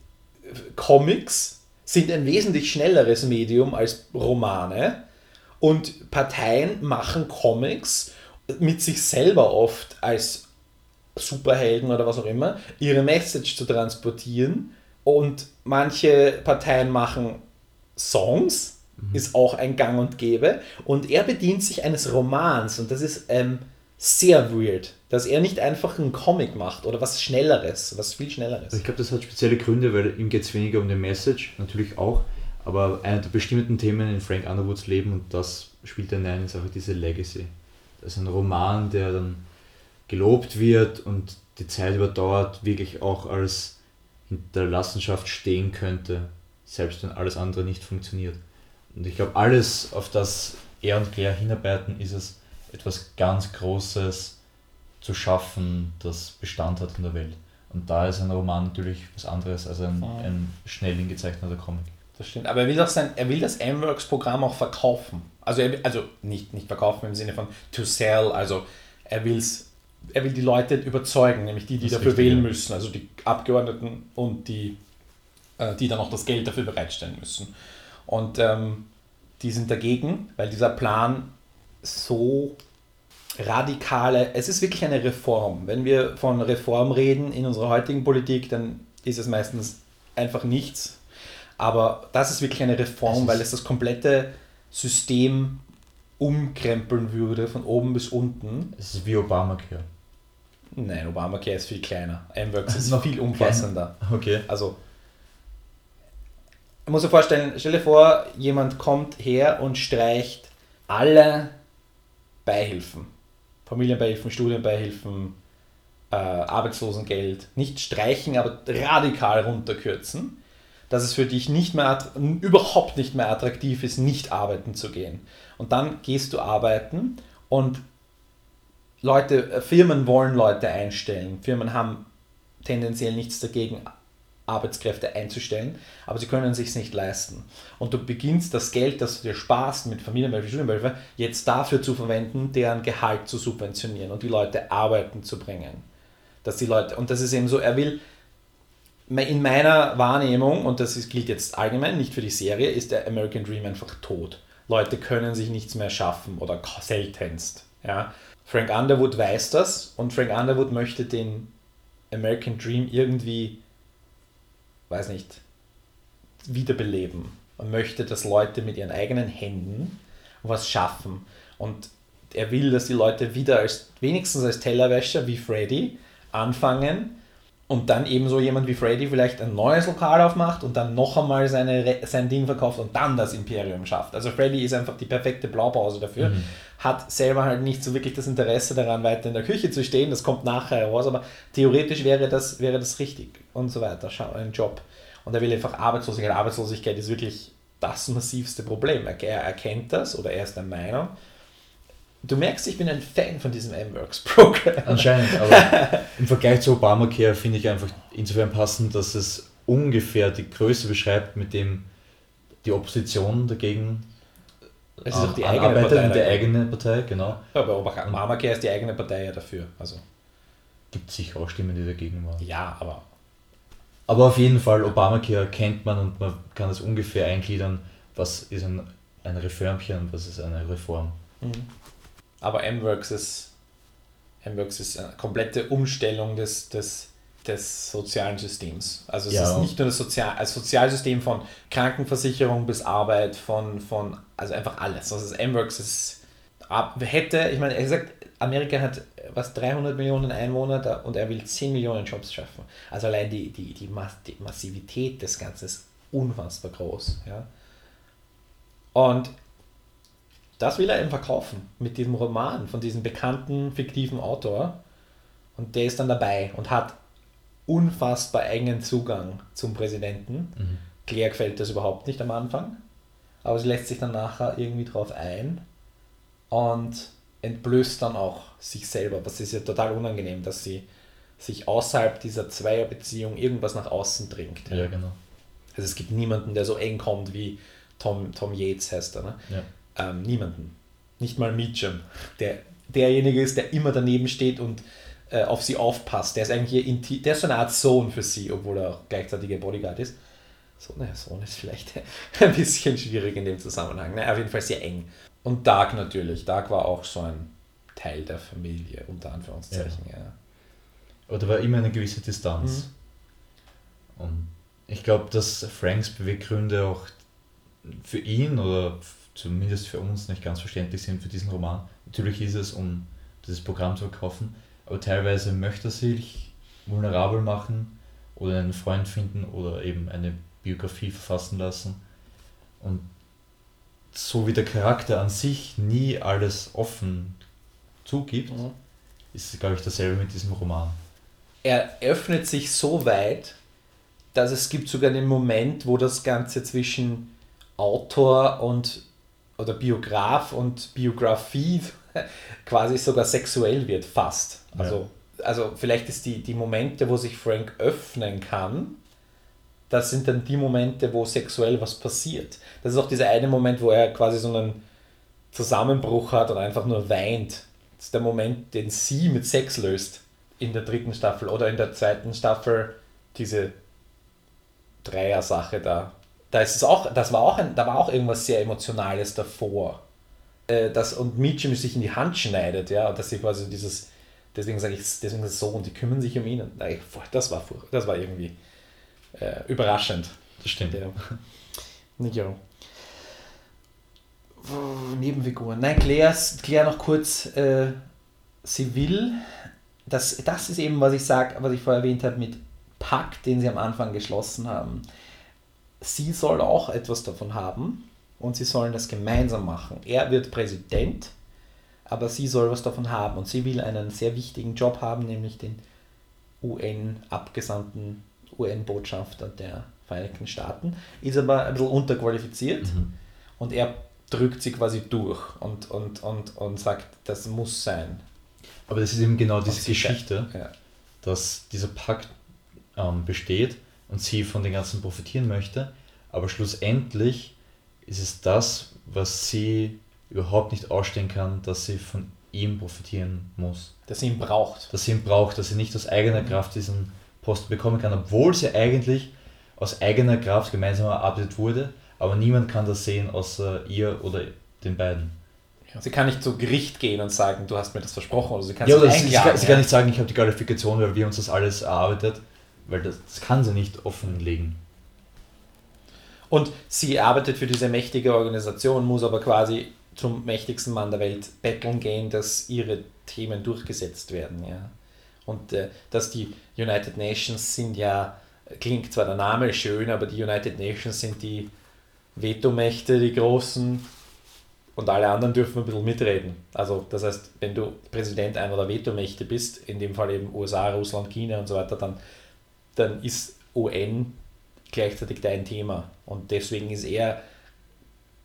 Comics, sind ein wesentlich schnelleres Medium als Romane und Parteien machen Comics mit sich selber oft als Superhelden oder was auch immer, ihre Message zu transportieren und manche Parteien machen Songs, mhm. ist auch ein Gang und Gäbe und er bedient sich eines Romans und das ist ähm, sehr weird, dass er nicht einfach einen Comic macht oder was Schnelleres, was viel Schnelleres. Ich glaube, das hat spezielle Gründe, weil ihm geht es weniger um die Message, natürlich auch, aber einer der bestimmten Themen in Frank Underwoods Leben und das spielt er hinein, ist einfach diese Legacy. Das ist ein Roman, der dann gelobt wird und die Zeit überdauert, wirklich auch als Hinterlassenschaft stehen könnte, selbst wenn alles andere nicht funktioniert. Und ich glaube, alles, auf das er und Claire hinarbeiten, ist es, etwas ganz Großes zu schaffen, das Bestand hat in der Welt. Und da ist ein Roman natürlich was anderes als ein, ein schnell hingezeichneter Comic. Das stimmt. Aber er will, doch sein, er will das M-Works-Programm auch verkaufen. Also, er, also nicht, nicht verkaufen im Sinne von to sell, also er, will's, er will die Leute überzeugen, nämlich die, die dafür wählen müssen, also die Abgeordneten und die, äh, die dann auch das Geld dafür bereitstellen müssen. Und ähm, die sind dagegen, weil dieser Plan so radikale, es ist wirklich eine Reform. Wenn wir von Reform reden in unserer heutigen Politik, dann ist es meistens einfach nichts. Aber das ist wirklich eine Reform, weil es das komplette System umkrempeln würde, von oben bis unten. Es ist wie Obamacare. Nein, Obamacare ist viel kleiner. MWorks ist noch viel umfassender. Okay. Also, ich muss mir vorstellen, stell dir vor, jemand kommt her und streicht alle Beihilfen. Familienbeihilfen, Studienbeihilfen, äh, Arbeitslosengeld. Nicht streichen, aber radikal runterkürzen. Dass es für dich nicht mehr, überhaupt nicht mehr attraktiv ist, nicht arbeiten zu gehen. Und dann gehst du arbeiten und Leute, äh, Firmen wollen Leute einstellen. Firmen haben tendenziell nichts dagegen, Arbeitskräfte einzustellen, aber sie können es sich nicht leisten. Und du beginnst das Geld, das du dir sparst mit Familienhilfe, Studienhilfe, jetzt dafür zu verwenden, deren Gehalt zu subventionieren und die Leute arbeiten zu bringen. Dass die Leute, und das ist eben so, er will, in meiner Wahrnehmung, und das ist, gilt jetzt allgemein, nicht für die Serie, ist der American Dream einfach tot. Leute können sich nichts mehr schaffen oder seltenst. Ja. Frank Underwood weiß das und Frank Underwood möchte den American Dream irgendwie weiß nicht, wiederbeleben. Man möchte, dass Leute mit ihren eigenen Händen was schaffen. Und er will, dass die Leute wieder als wenigstens als Tellerwäscher wie Freddy anfangen und dann ebenso jemand wie Freddy vielleicht ein neues Lokal aufmacht und dann noch einmal seine, sein Ding verkauft und dann das Imperium schafft. Also Freddy ist einfach die perfekte Blaupause dafür. Mhm. Hat selber halt nicht so wirklich das Interesse daran, weiter in der Küche zu stehen. Das kommt nachher heraus, aber theoretisch wäre das, wäre das richtig und so weiter. Schau, ein Job. Und er will einfach Arbeitslosigkeit. Arbeitslosigkeit ist wirklich das massivste Problem. Er erkennt das oder er ist der Meinung. Du merkst, ich bin ein Fan von diesem M-Works-Programm. Anscheinend, aber im Vergleich zu Obamacare finde ich einfach insofern passend, dass es ungefähr die Größe beschreibt, mit dem die Opposition dagegen es ist auch die eigene Partei. Die eigene Partei, genau. Ja, aber Obamacare ist die eigene Partei ja dafür. Also. Gibt sicher auch Stimmen, die dagegen waren. Ja, aber aber auf jeden Fall, Obamacare kennt man und man kann das ungefähr eingliedern, was ist ein, ein Reformchen und was ist eine Reform. Mhm. Aber MWorks ist, MWorks ist eine komplette Umstellung des, des, des sozialen Systems. Also es ja. ist nicht nur das Sozial, das Sozialsystem von Krankenversicherung bis Arbeit, von, von also einfach alles. Also MWorks ist, hätte, ich meine, er sagt, Amerika hat was 300 Millionen Einwohner da, und er will 10 Millionen Jobs schaffen. Also allein die, die, die, Mass, die Massivität des Ganzen ist unfassbar groß. Ja? Und das will er eben verkaufen mit diesem Roman von diesem bekannten fiktiven Autor. Und der ist dann dabei und hat unfassbar engen Zugang zum Präsidenten. Mhm. Claire gefällt das überhaupt nicht am Anfang, aber sie lässt sich dann nachher irgendwie drauf ein. Und entblößt dann auch sich selber. Das ist ja total unangenehm, dass sie sich außerhalb dieser Zweierbeziehung irgendwas nach außen dringt. Ja, genau. Also es gibt niemanden, der so eng kommt wie Tom, Tom Yates heißt er. Ne? Ja. Ähm, niemanden. Nicht mal Meacham, der derjenige ist, der immer daneben steht und äh, auf sie aufpasst. Der ist eigentlich der ist so eine Art Sohn für sie, obwohl er auch gleichzeitig ihr Bodyguard ist. So, naja, Sohn ist vielleicht ein bisschen schwierig in dem Zusammenhang. Ne? Auf jeden Fall sehr eng. Und Dark natürlich. Dark war auch so ein Teil der Familie, unter Anführungszeichen. Ja. ja. Da war immer eine gewisse Distanz. Mhm. Und ich glaube, dass Franks Beweggründe auch für ihn oder zumindest für uns nicht ganz verständlich sind für diesen Roman. Natürlich ist es, um dieses Programm zu verkaufen, aber teilweise möchte er sich vulnerabel machen oder einen Freund finden oder eben eine Biografie verfassen lassen. Und so wie der Charakter an sich nie alles offen zugibt, mhm. ist es, glaube ich, dasselbe mit diesem Roman. Er öffnet sich so weit, dass es gibt sogar den Moment, wo das Ganze zwischen Autor und oder Biograf und Biografie quasi sogar sexuell wird, fast. Also, ja. also vielleicht ist die, die Momente, wo sich Frank öffnen kann, das sind dann die Momente, wo sexuell was passiert. Das ist auch dieser eine Moment, wo er quasi so einen Zusammenbruch hat und einfach nur weint. Das ist der Moment, den sie mit Sex löst in der dritten Staffel oder in der zweiten Staffel diese Dreier-Sache da. Da ist es auch, das war auch ein, da war auch irgendwas sehr Emotionales davor. Äh, das, und Mitchum sich in die Hand schneidet, ja, dass sie quasi dieses, deswegen sage ich, deswegen ist es so, und die kümmern sich um ihn. Das war, das war irgendwie äh, überraschend. Das stimmt. Ja. ja. Nebenfiguren. Nein, Claire, Claire noch kurz, äh, sie will, das, das ist eben, was ich sage, was ich vorher erwähnt habe, mit Pakt, den sie am Anfang geschlossen haben. Sie soll auch etwas davon haben und sie sollen das gemeinsam machen. Er wird Präsident, aber sie soll was davon haben und sie will einen sehr wichtigen Job haben, nämlich den UN-Abgesandten UN-Botschafter der Vereinigten Staaten, ist aber ein bisschen unterqualifiziert mhm. und er drückt sie quasi durch und, und, und, und sagt, das muss sein. Aber das ist eben genau diese Geschichte, ja. dass dieser Pakt ähm, besteht und sie von den ganzen profitieren möchte, aber schlussendlich ist es das, was sie überhaupt nicht ausstehen kann, dass sie von ihm profitieren muss. Dass sie ihn braucht. Dass sie ihn braucht, dass sie nicht aus eigener Kraft diesen Posten bekommen kann, obwohl sie eigentlich aus eigener Kraft gemeinsam erarbeitet wurde, aber niemand kann das sehen außer ihr oder den beiden. Sie kann nicht zu Gericht gehen und sagen, du hast mir das versprochen. Oder sie kann, ja, oder sie, sie, kann, sie kann nicht sagen, ich habe die Qualifikation, weil wir uns das alles erarbeitet, weil das, das kann sie nicht offenlegen. Und sie arbeitet für diese mächtige Organisation, muss aber quasi zum mächtigsten Mann der Welt betteln gehen, dass ihre Themen durchgesetzt werden. Ja. Und äh, dass die United Nations sind ja, klingt zwar der Name schön, aber die United Nations sind die Vetomächte, die großen, und alle anderen dürfen ein bisschen mitreden. Also das heißt, wenn du Präsident einer der Vetomächte bist, in dem Fall eben USA, Russland, China und so weiter, dann, dann ist UN gleichzeitig dein Thema. Und deswegen ist er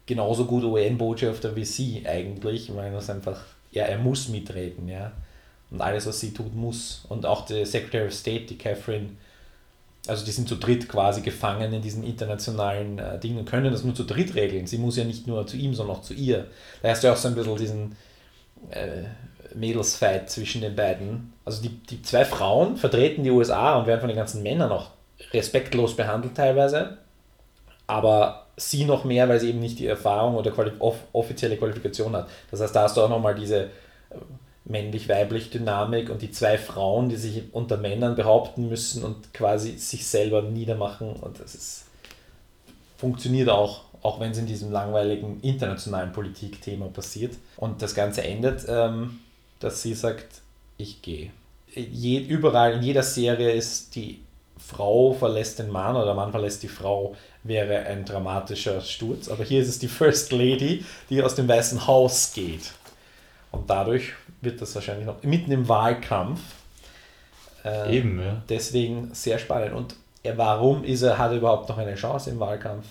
genauso gut UN-Botschafter wie sie eigentlich, weil das einfach, ja, er muss mitreden, ja. Und alles, was sie tut, muss. Und auch die Secretary of State, die Catherine, also die sind zu dritt quasi gefangen in diesen internationalen äh, Dingen und können das nur zu dritt regeln. Sie muss ja nicht nur zu ihm, sondern auch zu ihr. Da hast du ja auch so ein bisschen diesen äh, Mädelsfight zwischen den beiden. Also die, die zwei Frauen vertreten die USA und werden von den ganzen Männern auch respektlos behandelt teilweise. Aber sie noch mehr, weil sie eben nicht die Erfahrung oder quali off offizielle Qualifikation hat. Das heißt, da hast du auch nochmal diese männlich-weiblich Dynamik und die zwei Frauen, die sich unter Männern behaupten müssen und quasi sich selber niedermachen. Und das ist, funktioniert auch, auch wenn es in diesem langweiligen internationalen Politikthema passiert. Und das Ganze endet, ähm, dass sie sagt, ich gehe. Je, überall in jeder Serie ist die Frau verlässt den Mann oder der Mann verlässt die Frau, wäre ein dramatischer Sturz. Aber hier ist es die First Lady, die aus dem Weißen Haus geht. Und dadurch wird das wahrscheinlich noch mitten im Wahlkampf. Äh, Eben, ja. Deswegen sehr spannend. Und er, warum ist er, hat er überhaupt noch eine Chance im Wahlkampf?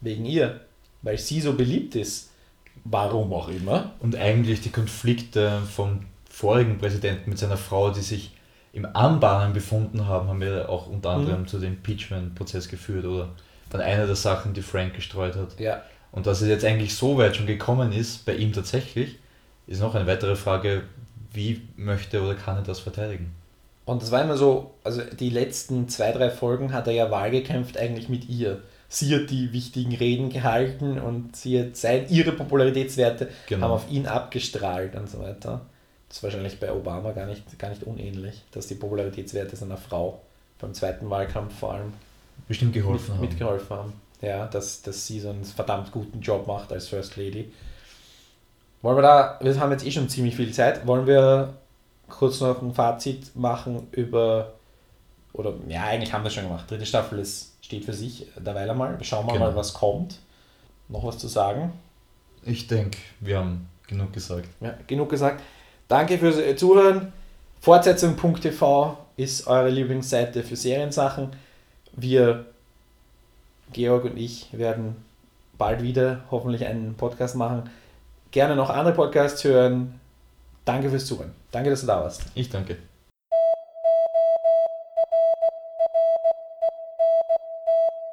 Wegen ihr. Weil sie so beliebt ist. Warum auch immer. Und eigentlich die Konflikte vom vorigen Präsidenten mit seiner Frau, die sich im Anbahnen befunden haben, haben wir auch unter anderem mhm. zu dem Impeachment-Prozess geführt oder dann eine der Sachen, die Frank gestreut hat. Ja. Und dass es jetzt eigentlich so weit schon gekommen ist, bei ihm tatsächlich, ist noch eine weitere Frage, wie möchte oder kann er das verteidigen? Und das war immer so, also die letzten zwei, drei Folgen hat er ja Wahl gekämpft eigentlich mit ihr. Sie hat die wichtigen Reden gehalten und sie hat sein, ihre Popularitätswerte genau. haben auf ihn abgestrahlt und so weiter. Das ist wahrscheinlich bei Obama gar nicht, gar nicht unähnlich, dass die Popularitätswerte seiner Frau beim zweiten Wahlkampf vor allem bestimmt geholfen mit, haben. mitgeholfen haben. Ja, dass, dass sie so einen verdammt guten Job macht als First Lady. Wollen wir da, wir haben jetzt eh schon ziemlich viel Zeit, wollen wir kurz noch ein Fazit machen über, oder ja, eigentlich haben wir schon gemacht. Dritte Staffel ist, steht für sich derweil einmal. Schauen wir genau. mal, was kommt. Noch was zu sagen? Ich denke, wir haben genug gesagt. Ja, genug gesagt. Danke fürs Zuhören. Fortsetzung.tv ist eure Lieblingsseite für Seriensachen. Wir, Georg und ich, werden bald wieder hoffentlich einen Podcast machen gerne noch andere Podcasts hören. Danke fürs Zuhören. Danke, dass du da warst. Ich danke.